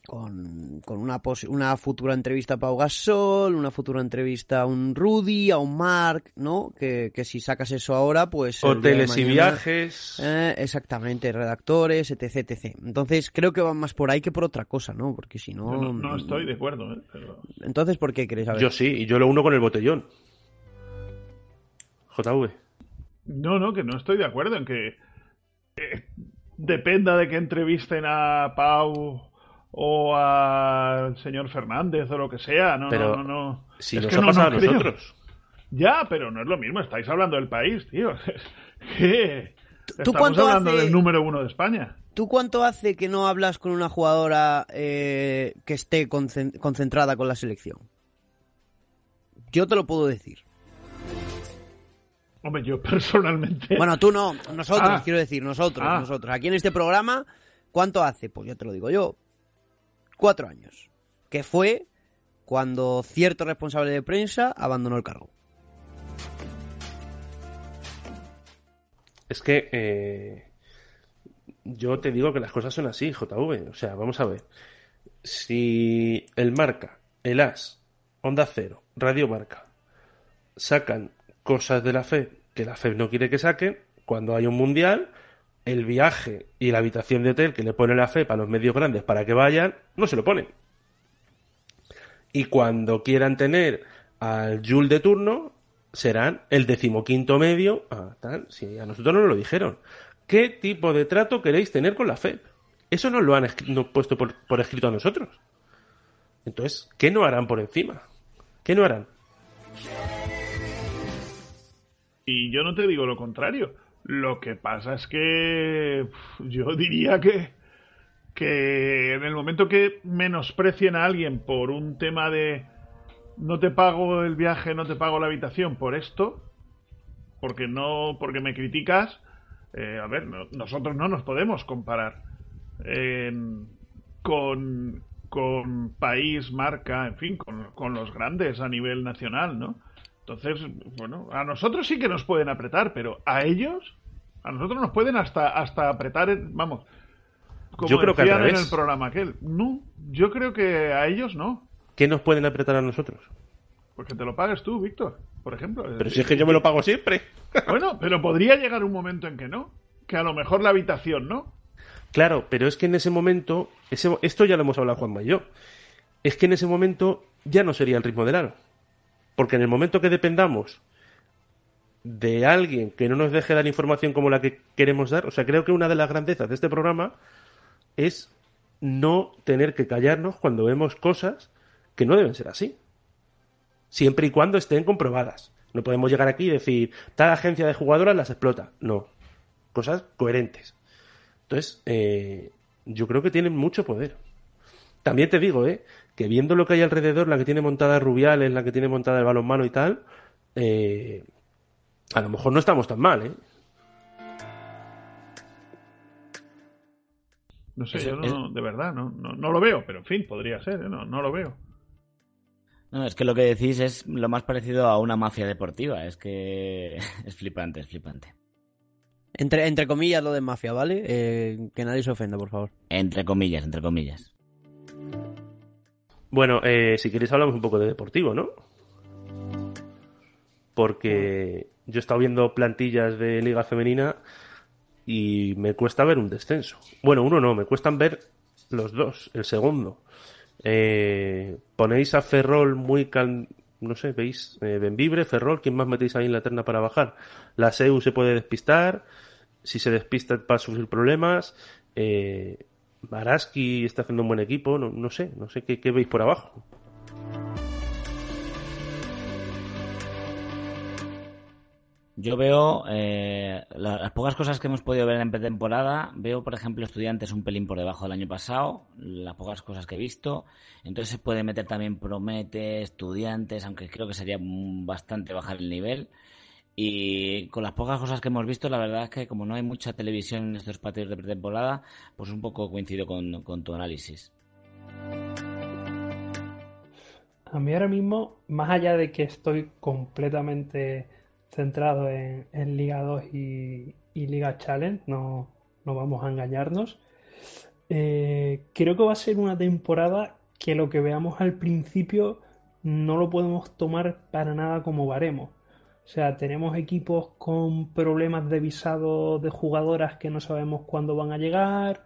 con, con una, una futura entrevista a Pau Gasol, una futura entrevista a un Rudy, a un Mark, ¿no? Que, que si sacas eso ahora, pues... Hoteles y viajes. Eh, exactamente, redactores, etc, etc. Entonces creo que va más por ahí que por otra cosa, ¿no? Porque si no... No, no estoy de acuerdo, ¿eh? Entonces, ¿por qué queréis saber? Yo sí, y yo lo uno con el botellón. JV. No, no, que no estoy de acuerdo en que... Eh, dependa de que entrevisten a Pau o al señor Fernández o lo que sea. No, no, no, no. Si es nos que ha pasado a nosotros. Ya, pero no es lo mismo. Estáis hablando del país, tío. ¿Qué? ¿Tú Estamos hablando del número uno de España. ¿Tú cuánto hace que no hablas con una jugadora eh, que esté concentrada con la selección? Yo te lo puedo decir. Hombre, yo personalmente. Bueno, tú no, nosotros, ah. quiero decir, nosotros, ah. nosotros. Aquí en este programa, ¿cuánto hace? Pues yo te lo digo yo cuatro años, que fue cuando cierto responsable de prensa abandonó el cargo. Es que eh, yo te digo que las cosas son así, JV. O sea, vamos a ver. Si el Marca, el As, Onda Cero, Radio Marca sacan cosas de la FED que la FED no quiere que saquen, cuando hay un mundial, el viaje y la habitación de hotel que le pone la FEP a los medios grandes para que vayan, no se lo ponen. Y cuando quieran tener al Jul de turno, serán el decimoquinto medio. Ah, tal, si a nosotros no lo dijeron. ¿Qué tipo de trato queréis tener con la FEP? Eso nos lo han puesto por, por escrito a nosotros. Entonces, ¿qué no harán por encima? ¿Qué no harán? Y yo no te digo lo contrario lo que pasa es que yo diría que, que en el momento que menosprecien a alguien por un tema de no te pago el viaje, no te pago la habitación por esto, porque no, porque me criticas, eh, a ver, nosotros no nos podemos comparar con con país, marca, en fin, con, con los grandes a nivel nacional, ¿no? Entonces, bueno, a nosotros sí que nos pueden apretar, pero a ellos, a nosotros nos pueden hasta, hasta apretar, vamos, como Yo creo que al en el programa aquel. No, yo creo que a ellos no. ¿Qué nos pueden apretar a nosotros? Porque te lo pagues tú, Víctor, por ejemplo. Pero si es que yo me lo pago siempre. Bueno, pero podría llegar un momento en que no. Que a lo mejor la habitación no. Claro, pero es que en ese momento, ese, esto ya lo hemos hablado Juanma y yo, es que en ese momento ya no sería el ritmo del aro. Porque en el momento que dependamos de alguien que no nos deje dar información como la que queremos dar, o sea, creo que una de las grandezas de este programa es no tener que callarnos cuando vemos cosas que no deben ser así. Siempre y cuando estén comprobadas. No podemos llegar aquí y decir, tal agencia de jugadoras las explota. No. Cosas coherentes. Entonces, eh, yo creo que tienen mucho poder. También te digo, ¿eh? Que viendo lo que hay alrededor, la que tiene montada Rubiales, la que tiene montada el balonmano y tal, eh, a lo mejor no estamos tan mal, ¿eh? No sé, yo no, es- no, de verdad, no, no, no lo veo, pero en fin, podría ser, ¿eh? no, no lo veo. No, es que lo que decís es lo más parecido a una mafia deportiva. Es que es flipante, es flipante. Entre, entre comillas lo de mafia, ¿vale? Eh, que nadie se ofenda, por favor. Entre comillas, entre comillas. Bueno, eh, si queréis hablamos un poco de deportivo, ¿no? Porque yo he estado viendo plantillas de Liga Femenina y me cuesta ver un descenso. Bueno, uno no, me cuestan ver los dos, el segundo. Eh, ponéis a Ferrol muy cal... No sé, veis, eh, Benvibre, Ferrol, ¿quién más metéis ahí en la terna para bajar? La SEU se puede despistar, si se despista va a sufrir problemas, eh, Baraski está haciendo un buen equipo, no, sé, no sé qué, veis por abajo. Yo veo eh, la- las pocas cosas que hemos podido ver en pretemporada. Veo, por ejemplo, estudiantes un pelín por debajo del año pasado. Las pocas cosas que he visto. Entonces se puede meter también Promete, estudiantes, aunque creo que sería bastante bajar el nivel. Y con las pocas cosas que hemos visto, la verdad es que como no hay mucha televisión en estos partidos de pretemporada, pues un poco coincido con, tu análisis. A mí ahora mismo, más allá de que estoy completamente centrado en, en Liga 2 y, Liga Challenge, no, no vamos a engañarnos, eh, creo que va a ser una temporada que lo que veamos al principio no lo podemos tomar para nada como baremo. O sea, tenemos equipos con problemas de visado de jugadoras que no sabemos cuándo van a llegar.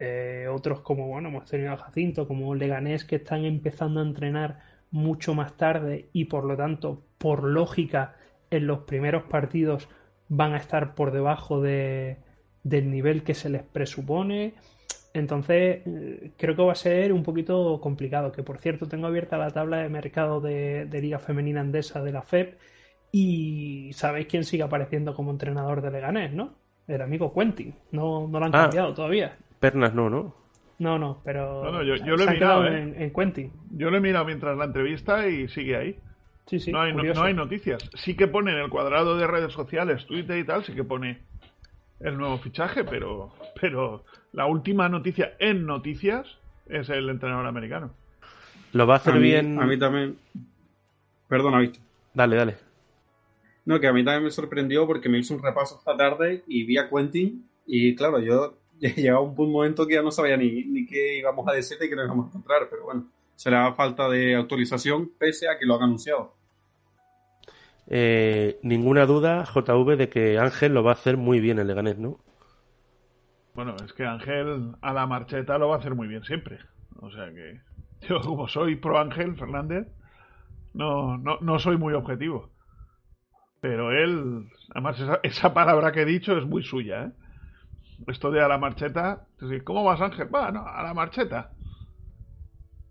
eh, otros como, bueno, hemos tenido a Jacinto, como Leganés, que están empezando a entrenar mucho más tarde y por lo tanto, por lógica, en los primeros partidos van a estar por debajo de, del nivel que se les presupone. Entonces, eh, creo que va a ser un poquito complicado. Que por cierto, tengo abierta la tabla de mercado de, de Liga Femenina Andesa de la FEP y sabéis quién sigue apareciendo como entrenador de Leganés, ¿no? El amigo Quentin. No, no lo han Ah. cambiado todavía. Pernas no, ¿no? No, no, pero No, no, yo, yo lo he mirado, ¿eh? en, en Quentin. Yo lo he mirado mientras la entrevista y sigue ahí. Sí, sí, no, hay, no, hay noticias. Sí que pone en el cuadrado de redes sociales, Twitter y tal, sí que pone el nuevo fichaje, pero, pero la última noticia en noticias es el entrenador americano. Lo va a hacer A mí- bien. A mí también. Perdona, Víctor. Dale, dale. No, que a mí también me sorprendió porque me hizo un repaso esta tarde y vi a Quentin y claro, yo llegaba a un momento que ya no sabía ni, ni qué íbamos a decir y qué nos íbamos a encontrar, pero bueno, será falta de autorización pese a que lo han anunciado. Eh, ninguna duda, JV, de que Ángel lo va a hacer muy bien en Leganés, ¿no? Bueno, es que Ángel a la marcheta lo va a hacer muy bien siempre. O sea que yo, como soy pro Ángel Fernández, no, no, no soy muy objetivo. Pero él, además, esa, esa palabra que he dicho es muy suya, ¿eh? Esto de a la marcheta, es decir, ¿cómo vas Ángel? Va, no, a la marcheta.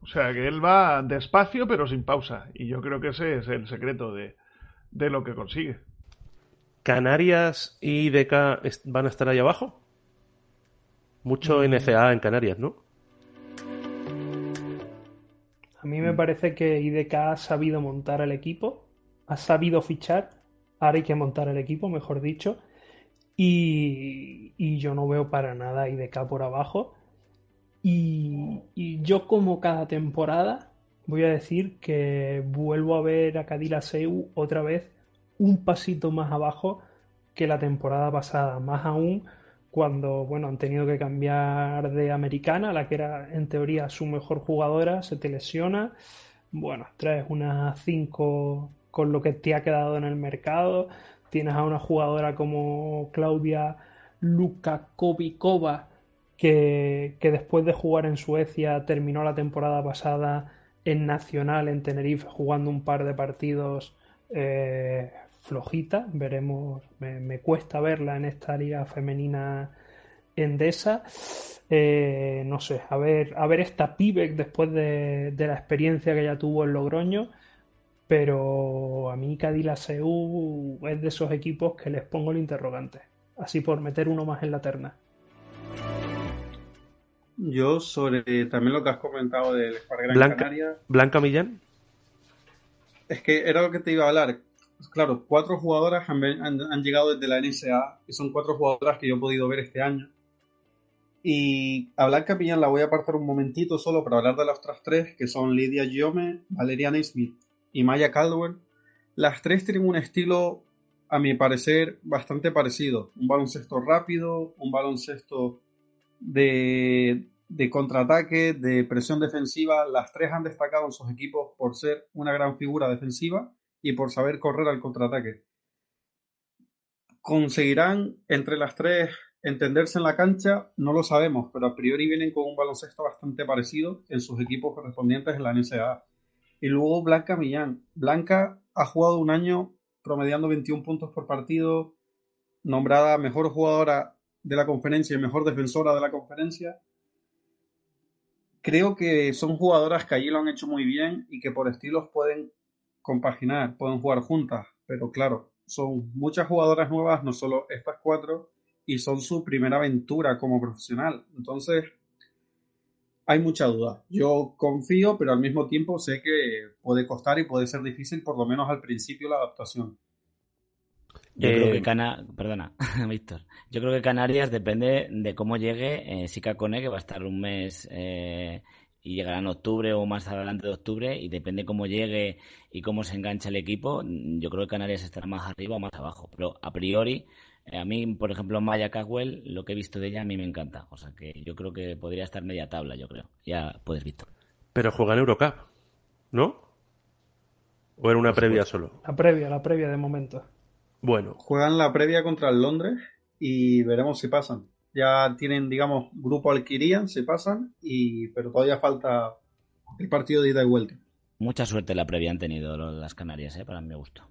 O sea que él va despacio pero sin pausa. Y yo creo que ese es el secreto de, de lo que consigue. ¿Canarias y IDK est- van a estar ahí abajo? Mucho Mm. NCA en Canarias, ¿no? A mí me parece que IDK ha sabido montar el equipo, ha sabido fichar, ahora hay que montar el equipo, mejor dicho, y, y yo no veo para nada IDK por abajo. Y, y yo como cada temporada voy a decir que vuelvo a ver a Cadila Seu otra vez un pasito más abajo que la temporada pasada, más aún cuando bueno, han tenido que cambiar de americana, la que era en teoría su mejor jugadora, se te lesiona. Bueno, traes unas 5 con lo que te ha quedado en el mercado. Tienes a una jugadora como Claudia Lukakovikova, que, que después de jugar en Suecia terminó la temporada pasada en Nacional, en Tenerife, jugando un par de partidos eh, flojita. Veremos, me, cuesta verla en esta liga femenina endesa. Eh, no sé, a ver, a ver esta Pibek después de, la experiencia que ya tuvo en Logroño. Pero a mí Cadila Seu es de esos equipos que les pongo el interrogante. Así por meter uno más en la terna. Yo sobre también lo que has comentado del Gran Blanca, Canaria. ¿Blanca Millán? Es que era lo que te iba a hablar. Pues claro, cuatro jugadoras han, han, llegado desde la NSA y son cuatro jugadoras que yo he podido ver este año. Y a Blanca Millán la voy a apartar un momentito solo para hablar de las otras tres, que son Lidia Giome, Valeria Smith y Maya Caldwell. Las tres tienen un estilo, a mi parecer, bastante parecido. Un baloncesto rápido, un baloncesto de, contraataque, de presión defensiva. Las tres han destacado en sus equipos por ser una gran figura defensiva y por saber correr al contraataque. ¿Conseguirán entre las tres entenderse en la cancha? No lo sabemos, pero a priori vienen con un baloncesto bastante parecido en sus equipos correspondientes en la NSA. Y luego Blanca Millán. Blanca ha jugado un año promediando 21 puntos por partido, nombrada mejor jugadora de la conferencia y mejor defensora de la conferencia. Creo que son jugadoras que allí lo han hecho muy bien y que por estilos pueden compaginar, pueden jugar juntas, pero claro, son muchas jugadoras nuevas, no solo estas cuatro, y son su primera aventura como profesional. Entonces, hay mucha duda. Yo confío, pero al mismo tiempo sé que puede costar y puede ser difícil, por lo menos al principio, la adaptación. Yo creo que eh, Cana... Perdona, Víctor. Yo creo que Canarias depende de cómo llegue eh, Sika Cone, que va a estar un mes eh, y llegará en octubre o más adelante de octubre, y depende cómo llegue y cómo se engancha el equipo. Yo creo que Canarias estará más arriba o más abajo. Pero a priori, a mí, por ejemplo, Maya Cagwell, lo que he visto de ella a mí me encanta. O sea que yo creo que podría estar media tabla, yo creo. Ya puedes, Víctor. Pero juega en Eurocup, ¿no? ¿O era una previa solo? La previa, la previa de momento. Bueno. Juegan la previa contra el Londres y veremos si pasan. Ya tienen, digamos, grupo Alquirian, si pasan, y pero todavía falta el partido de ida y vuelta. Mucha suerte la previa han tenido las Canarias, ¿eh? para mi gusto.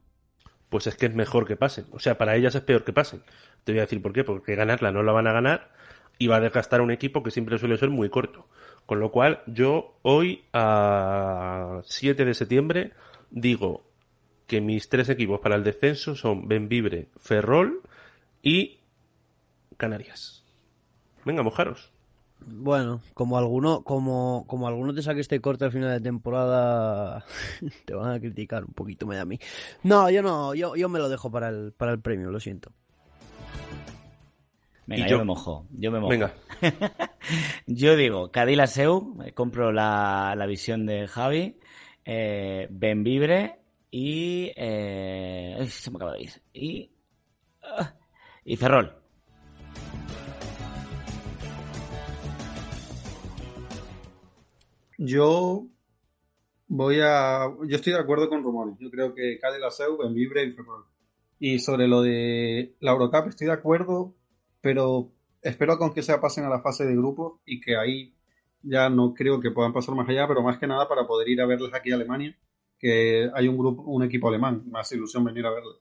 Pues es que es mejor que pasen. O sea, para ellas es peor que pasen. Te voy a decir por qué. Porque ganarla no la van a ganar y va a desgastar un equipo que siempre suele ser muy corto. Con lo cual, yo hoy, a 7 de septiembre, digo que mis tres equipos para el descenso son Benvibre, Ferrol y Canarias. Venga, mojaros. Bueno, como alguno, como, como alguno te saque este corte al final de temporada, te van a criticar un poquito me da a mí. No, yo no, yo, yo me lo dejo para el, para el premio, lo siento. Venga, yo, me mojo, yo me mojo. Venga. yo digo, Cadila Seu, compro la, la visión de Javi, eh, Benvibre y... Eh, se me acaba de ir. Y... Ah, y Ferrol. Yo voy a... Yo estoy de acuerdo con Rumores. Yo creo que Cádiz la Seu, Benvibre y Ferrol. Y sobre lo de la Eurocup estoy de acuerdo, pero espero con que se pasen a la fase de grupo y que ahí ya no creo que puedan pasar más allá, pero más que nada para poder ir a verles aquí a Alemania que hay un grupo, un equipo alemán. Más ilusión venir a verlo.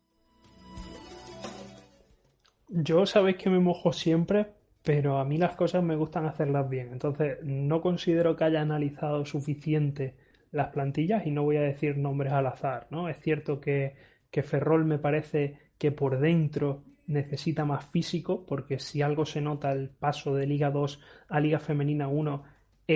Yo sabéis que me mojo siempre, pero a mí las cosas me gustan hacerlas bien. Entonces, no considero que haya analizado suficiente las plantillas y no voy a decir nombres al azar, ¿no? Es cierto que, que Ferrol me parece que por dentro necesita más físico, porque si algo se nota el paso de Liga 2 a Liga Femenina 1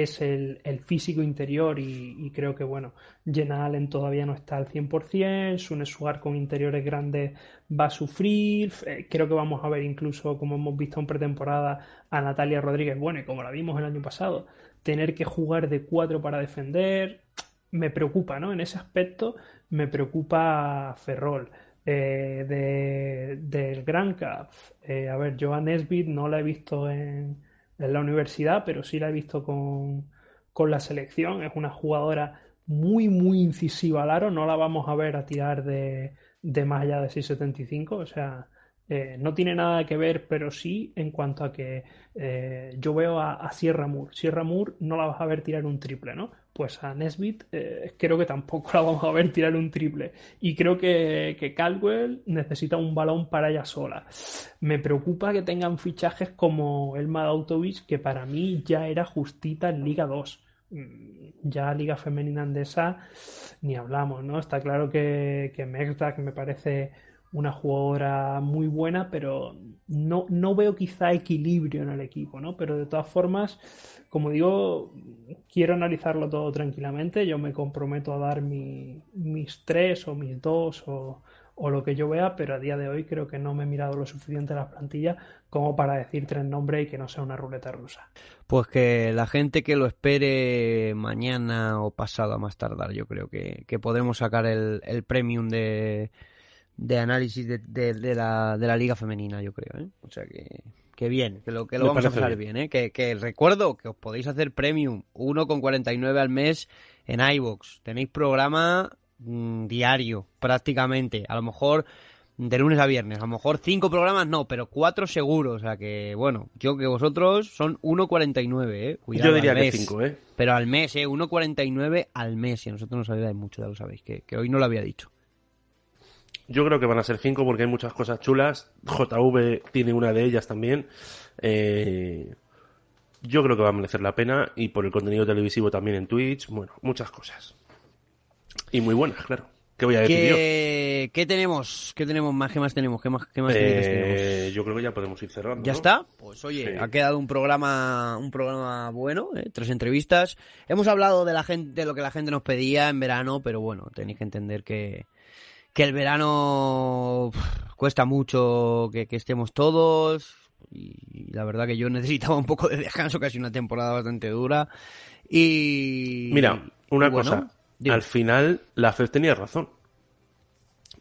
es el, físico interior y, creo que, bueno, Jenna Allen todavía no está al 100%, Sune Sugar con interiores grandes va a sufrir, eh, creo que vamos a ver incluso, como hemos visto en pretemporada, a Natalia Rodríguez, bueno, y como la vimos el año pasado, tener que jugar de cuatro para defender, me preocupa, ¿no? En ese aspecto me preocupa Ferrol. Eh, de, del Grand Cup, eh, a ver, Joan Nesbitt no la he visto en, en la universidad, pero sí la he visto con, con la selección. Es una jugadora muy, muy incisiva al aro. No la vamos a ver a tirar de, de más allá de 6.75. O sea, eh, no tiene nada que ver, pero sí en cuanto a que eh, yo veo a, Sierra Moore. Sierra Moore no la vas a ver tirar un triple, ¿no? Pues a Nesbit eh, creo que tampoco la vamos a ver tirar un triple. Y creo que, que Caldwell necesita un balón para ella sola. Me preocupa que tengan fichajes como Elma Dautovich, que para mí ya era justita en Liga 2 mm, ya Liga Femenina Andesa ni hablamos, ¿no? Está claro que, que me parece una jugadora muy buena, pero no, no veo quizá equilibrio en el equipo, ¿no? Pero de todas formas, como digo, quiero analizarlo todo tranquilamente. Yo me comprometo a dar mis tres o mis dos o, o, lo que yo vea, pero a día de hoy creo que no me he mirado lo suficiente las plantillas como para decir tres nombres y que no sea una ruleta rusa. Pues que la gente que lo espere mañana o pasado a más tardar, yo creo que, que podremos sacar el, el premium de de análisis de, de, la, de la liga femenina, yo creo. ¿eh? O sea que, que bien, que lo, que lo vamos a pasar bien. ¿eh? Que, que recuerdo que os podéis hacer premium 1,49 al mes en iVoox. Tenéis programa mm, diario, prácticamente. A lo mejor de lunes a viernes. A lo mejor cinco programas no, pero cuatro seguros. O sea que, bueno, yo que vosotros son 1,49, ¿eh? Cuidado, yo diría que 5, ¿eh? Pero al mes, ¿eh? 1,49 al mes. Y a nosotros nos ayuda mucho, ya lo sabéis, que, que hoy no lo había dicho. Yo creo que van a ser cinco porque hay muchas cosas chulas. JV tiene una de ellas también. Eh, yo creo que va a merecer la pena y por el contenido televisivo también en Twitch. Bueno, muchas cosas. Y muy buenas, claro. ¿Qué voy a decir ¿Qué, ¿Qué tenemos? ¿Qué tenemos más? ¿Qué más tenemos? ¿Qué más, qué más eh, Yo creo que ya podemos ir cerrando. ¿Ya está? Pues oye, ha quedado un programa, un programa bueno, ¿eh? tres entrevistas. Hemos hablado de la gente, de lo que la gente nos pedía en verano, pero bueno, tenéis que entender que, que el verano cuesta mucho que, estemos todos y la verdad que yo necesitaba un poco de descanso, casi una temporada bastante dura y... Mira, una cosa, al final la FED tenía razón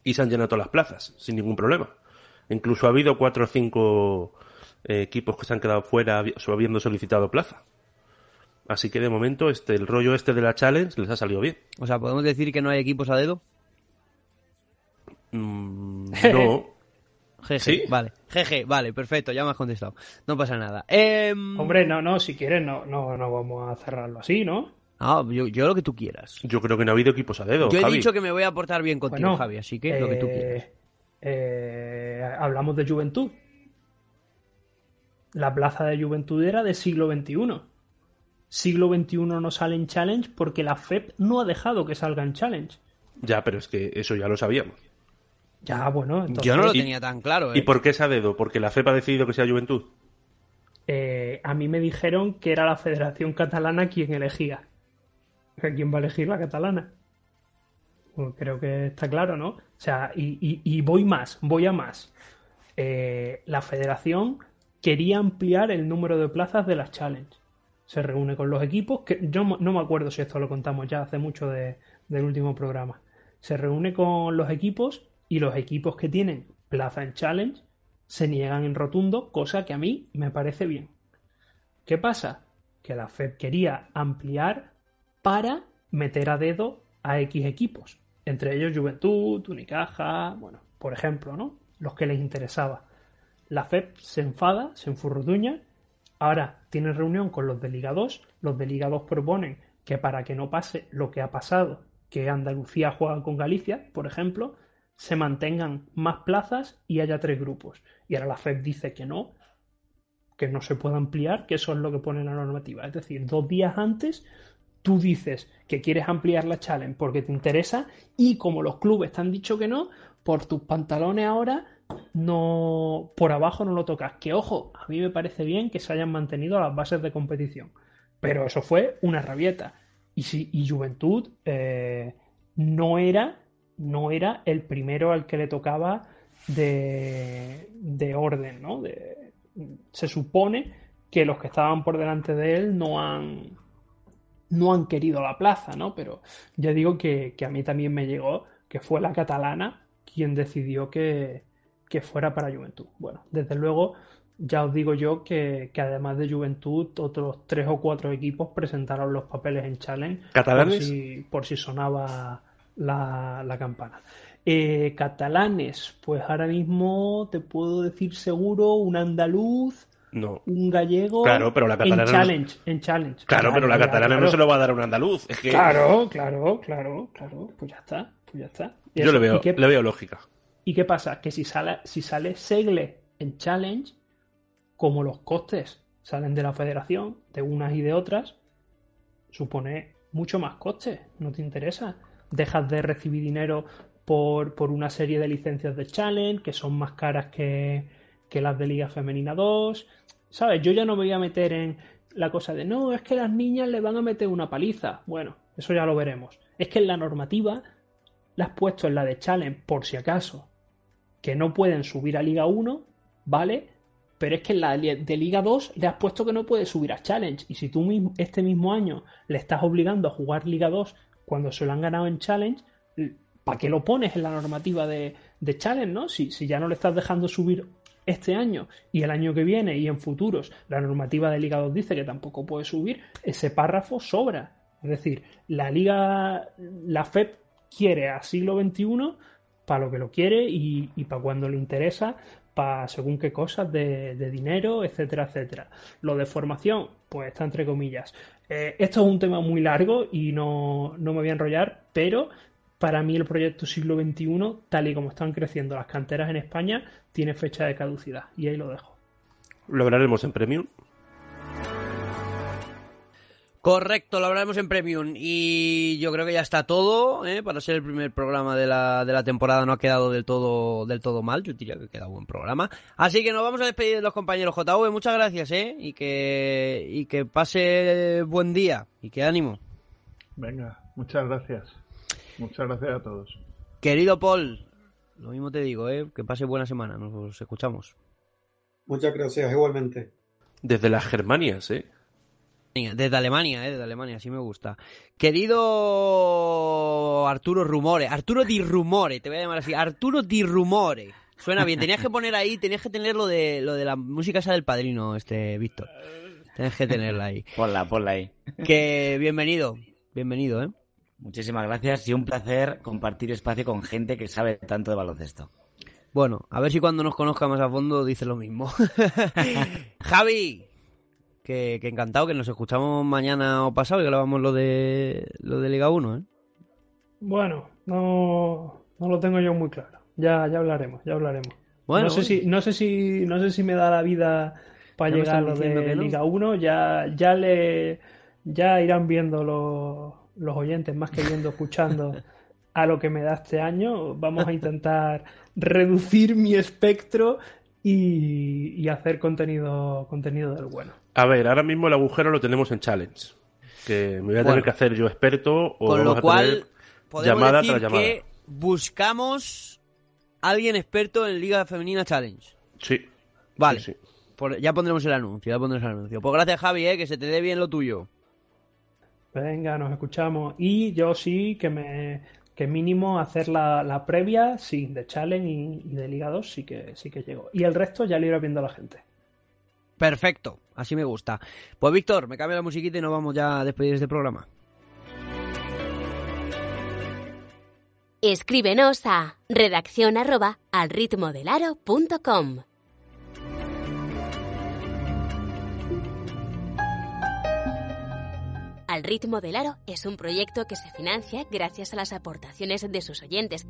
y se han llenado todas las plazas sin ningún problema. Incluso ha habido cuatro o cinco eh, equipos que se han quedado fuera habiendo solicitado plaza. Así que de momento este el rollo este de la challenge les ha salido bien. O sea, podemos decir que no hay equipos a dedo. Mm, no. ¿Sí? vale. Jeje, vale, perfecto, ya me has contestado. No pasa nada. Em, Hombre, no, no, si quieres, no, no, no vamos a cerrarlo así, ¿no? Ah, yo, lo que tú quieras. Yo creo que no ha habido equipos a dedo. Yo he dicho que me voy a portar bien contigo, Javi, así que lo que tú quieras. Eh, eh, hablamos de juventud. La plaza de juventud era de siglo XXI. Siglo XXI no sale en Challenge porque la FEP no ha dejado que salga en Challenge. Ya, pero es que eso ya lo sabíamos. Ya, bueno. Yo no lo tenía tan claro. ¿Y ¿eh? por qué ese dedo? ¿Porque la FEP ha decidido que sea Juventud? Eh, a mí me dijeron que era la Federación Catalana quien elegía. ¿Quién va a elegir la catalana? Pues creo que está claro, ¿no? O sea, y, voy más, voy a más. Eh, la federación quería ampliar el número de plazas de las Challenge. Se reúne con los equipos, que yo no me acuerdo si esto lo contamos ya hace mucho del último programa. Se reúne con los equipos y los equipos que tienen plaza en Challenge se niegan en rotundo, cosa que a mí me parece bien. ¿Qué pasa? Que la FED quería ampliar para meter a dedo a X equipos, entre ellos Juventud, Unicaja, bueno, por ejemplo, ¿no? Los que les interesaba. La FED se enfada, se enfurruduña, ahora tiene reunión con los delegados, los delegados proponen que para que no pase lo que ha pasado, que Andalucía juega con Galicia, por ejemplo, se mantengan más plazas y haya tres grupos. Y ahora la FED dice que no, que no se puede ampliar, que eso es lo que pone la normativa. Es decir, dos días antes tú dices que quieres ampliar la challenge porque te interesa y como los clubes te han dicho que no, por tus pantalones ahora no por abajo no lo tocas. Que ojo, a mí me parece bien que se hayan mantenido las bases de competición. Pero eso fue una rabieta. Y, si, y Juventud eh, no, era, no era el primero al que le tocaba de, de orden, ¿no? De, se supone que los que estaban por delante de él no han, no han querido la plaza, ¿no? Pero ya digo que, que a mí también me llegó que fue la catalana quien decidió que, que fuera para Juventud. Bueno, desde luego ya os digo yo que, que, además de Juventud, otros tres o cuatro equipos presentaron los papeles en Challenge. ¿Catalanes? Por si, por si sonaba la, la campana. Eh, catalanes, pues ahora mismo te puedo decir seguro un andaluz, no. un gallego. Claro, pero la catalana. En Challenge, no... en challenge. Claro, pero la catalana claro. no se lo va a dar a un andaluz. Es que... Claro, claro, claro, claro. Pues ya está, pues ya está. Y Yo le veo, qué... le veo lógica. ¿Y qué pasa? Que si sale, si sale Segle en Challenge, como los costes salen de la federación, de unas y de otras, supone mucho más coste, no te interesa. Dejas de recibir dinero por, por una serie de licencias de Challenge que son más caras que, que las de Liga Femenina 2. ¿Sabes? Yo ya no me voy a meter en la cosa de no, es que las niñas le van a meter una paliza. Bueno, eso ya lo veremos. Es que en la normativa la has puesto en la de Challenge por si acaso que no pueden subir a Liga 1, ¿vale? Pero es que en la de Liga 2 le has puesto que no puede subir a Challenge. Y si tú mismo, este mismo año le estás obligando a jugar Liga 2 cuando se lo han ganado en Challenge, ¿para qué lo pones en la normativa de, Challenge, no? Si, si ya no le estás dejando subir este año y el año que viene y en futuros la normativa de Liga 2 dice que tampoco puede subir, ese párrafo sobra. Es decir, la Liga, la FEP quiere a siglo XXI para lo que lo quiere y, para cuando le interesa, para según qué cosas de, dinero, etcétera, etcétera. Lo de formación, pues está entre comillas. Eh, esto es un tema muy largo y no, no me voy a enrollar, pero para mí el proyecto siglo XXI, tal y como están creciendo las canteras en España, tiene fecha de caducidad. Y ahí lo dejo. Lo hablaremos en Premium. Correcto, lo hablaremos en Premium. Y yo creo que ya está todo. ¿eh? Para ser el primer programa de la, de la temporada no ha quedado del todo, del todo mal. Yo diría que queda buen programa. Así que nos vamos a despedir de los compañeros JV. Muchas gracias, ¿eh? Y que, y que pase buen día. Y que ánimo. Venga, muchas gracias. Muchas gracias a todos. Querido Paul, lo mismo te digo, ¿eh? que pase buena semana, nos escuchamos. Muchas gracias, igualmente. Desde las Germanias, ¿eh? Desde Alemania, ¿eh? Desde Alemania, sí me gusta. Querido Arturo Rumore, Arturo Di Rumore, te voy a llamar así, Arturo Di Rumore. Suena bien, tenías que poner ahí, tenías que tener lo de, lo de la música esa del padrino, este, Víctor. Tienes que tenerla ahí. ponla, ponla ahí. Que bienvenido, bienvenido, ¿eh? Muchísimas gracias y un placer compartir espacio con gente que sabe tanto de baloncesto. Bueno, a ver si cuando nos conozca más a fondo dice lo mismo. Javi, que, que, encantado, que nos escuchamos mañana o pasado y grabamos lo de lo de Liga 1, ¿eh? Bueno, no, no lo tengo yo muy claro. Ya, ya hablaremos, ya hablaremos. Bueno, no sé si, no sé si, no sé si me da la vida para llegar a lo de Liga 1. Ya, ya le, ya irán viendo los los oyentes más que yendo escuchando a lo que me da este año. Vamos a intentar reducir mi espectro y, y, hacer contenido, contenido del bueno. A ver, ahora mismo el agujero lo tenemos en challenge. Que me voy a tener que hacer yo experto o con vamos lo cual, a llamada decir tras llamada. Que buscamos alguien experto en Liga Femenina Challenge. Sí. Vale. Sí, sí. Por, ya pondremos el anuncio, ya pondremos el anuncio. Pues gracias Javi, eh, que se te dé bien lo tuyo. Venga, nos escuchamos. Y yo sí que me que mínimo hacer la, la previa, sí, de Challenge y, y, de Liga 2 sí que sí que llego. Y el resto ya lo irá viendo la gente. Perfecto, así me gusta. Pues Víctor, me cambia la musiquita y nos vamos ya a despedir de este programa. Escríbenos a redacción arroba al ritmo del aro.com. Al ritmo del aro es un proyecto que se financia gracias a las aportaciones de sus oyentes.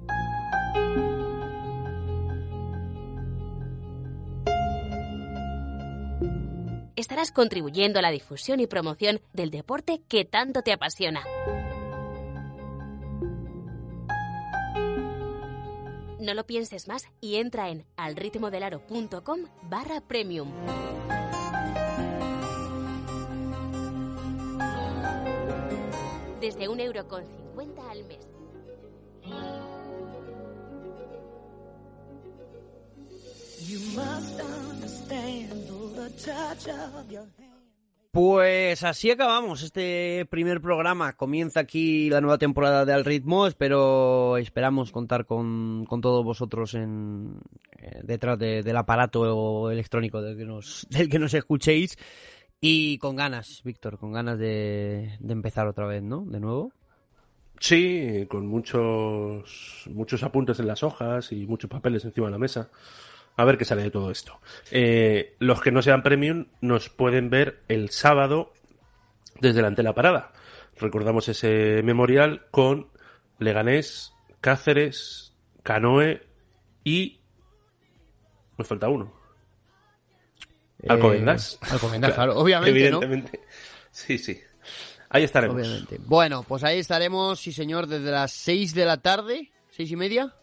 Estarás contribuyendo a la difusión y promoción del deporte que tanto te apasiona. No lo pienses más y entra en alritmodelaro.com barra premium. desde un euro con 50 al mes. Pues así acabamos este primer programa. Comienza aquí la nueva temporada de Al Ritmo. Espero, esperamos contar con, con todos vosotros en, eh, detrás de- del aparato electrónico del que, nos, del que nos escuchéis. Y con ganas, Víctor, con ganas de, de empezar otra vez, ¿no? De nuevo. Sí, con muchos, muchos apuntes en las hojas y muchos papeles encima de la mesa. A ver qué sale de todo esto. Eh, los que no sean premium nos pueden ver el sábado desde la la parada. Recordamos ese memorial con Leganés, Cáceres, Canoe y... Me falta uno. Alcobendas. Eh, Alcobendas, claro, obviamente, ¿no? Evidentemente. Sí, sí. Ahí estaremos. Obviamente. Bueno, pues ahí estaremos, sí señor, desde las 6 de la tarde, seis y media.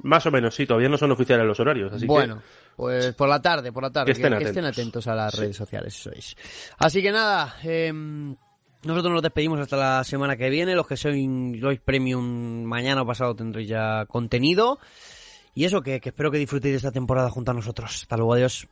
Más o menos, sí. Todavía no son oficiales los horarios, así bueno, que... pues por la tarde, por la tarde. Que estén atentos. a las Sí. redes sociales, eso es. Así que nada, em, nosotros nos despedimos hasta la semana que viene. Los que sois, sois premium, mañana o pasado tendréis ya contenido. Y eso, que, que espero que disfrutéis de esta temporada junto a nosotros. Hasta luego, adiós.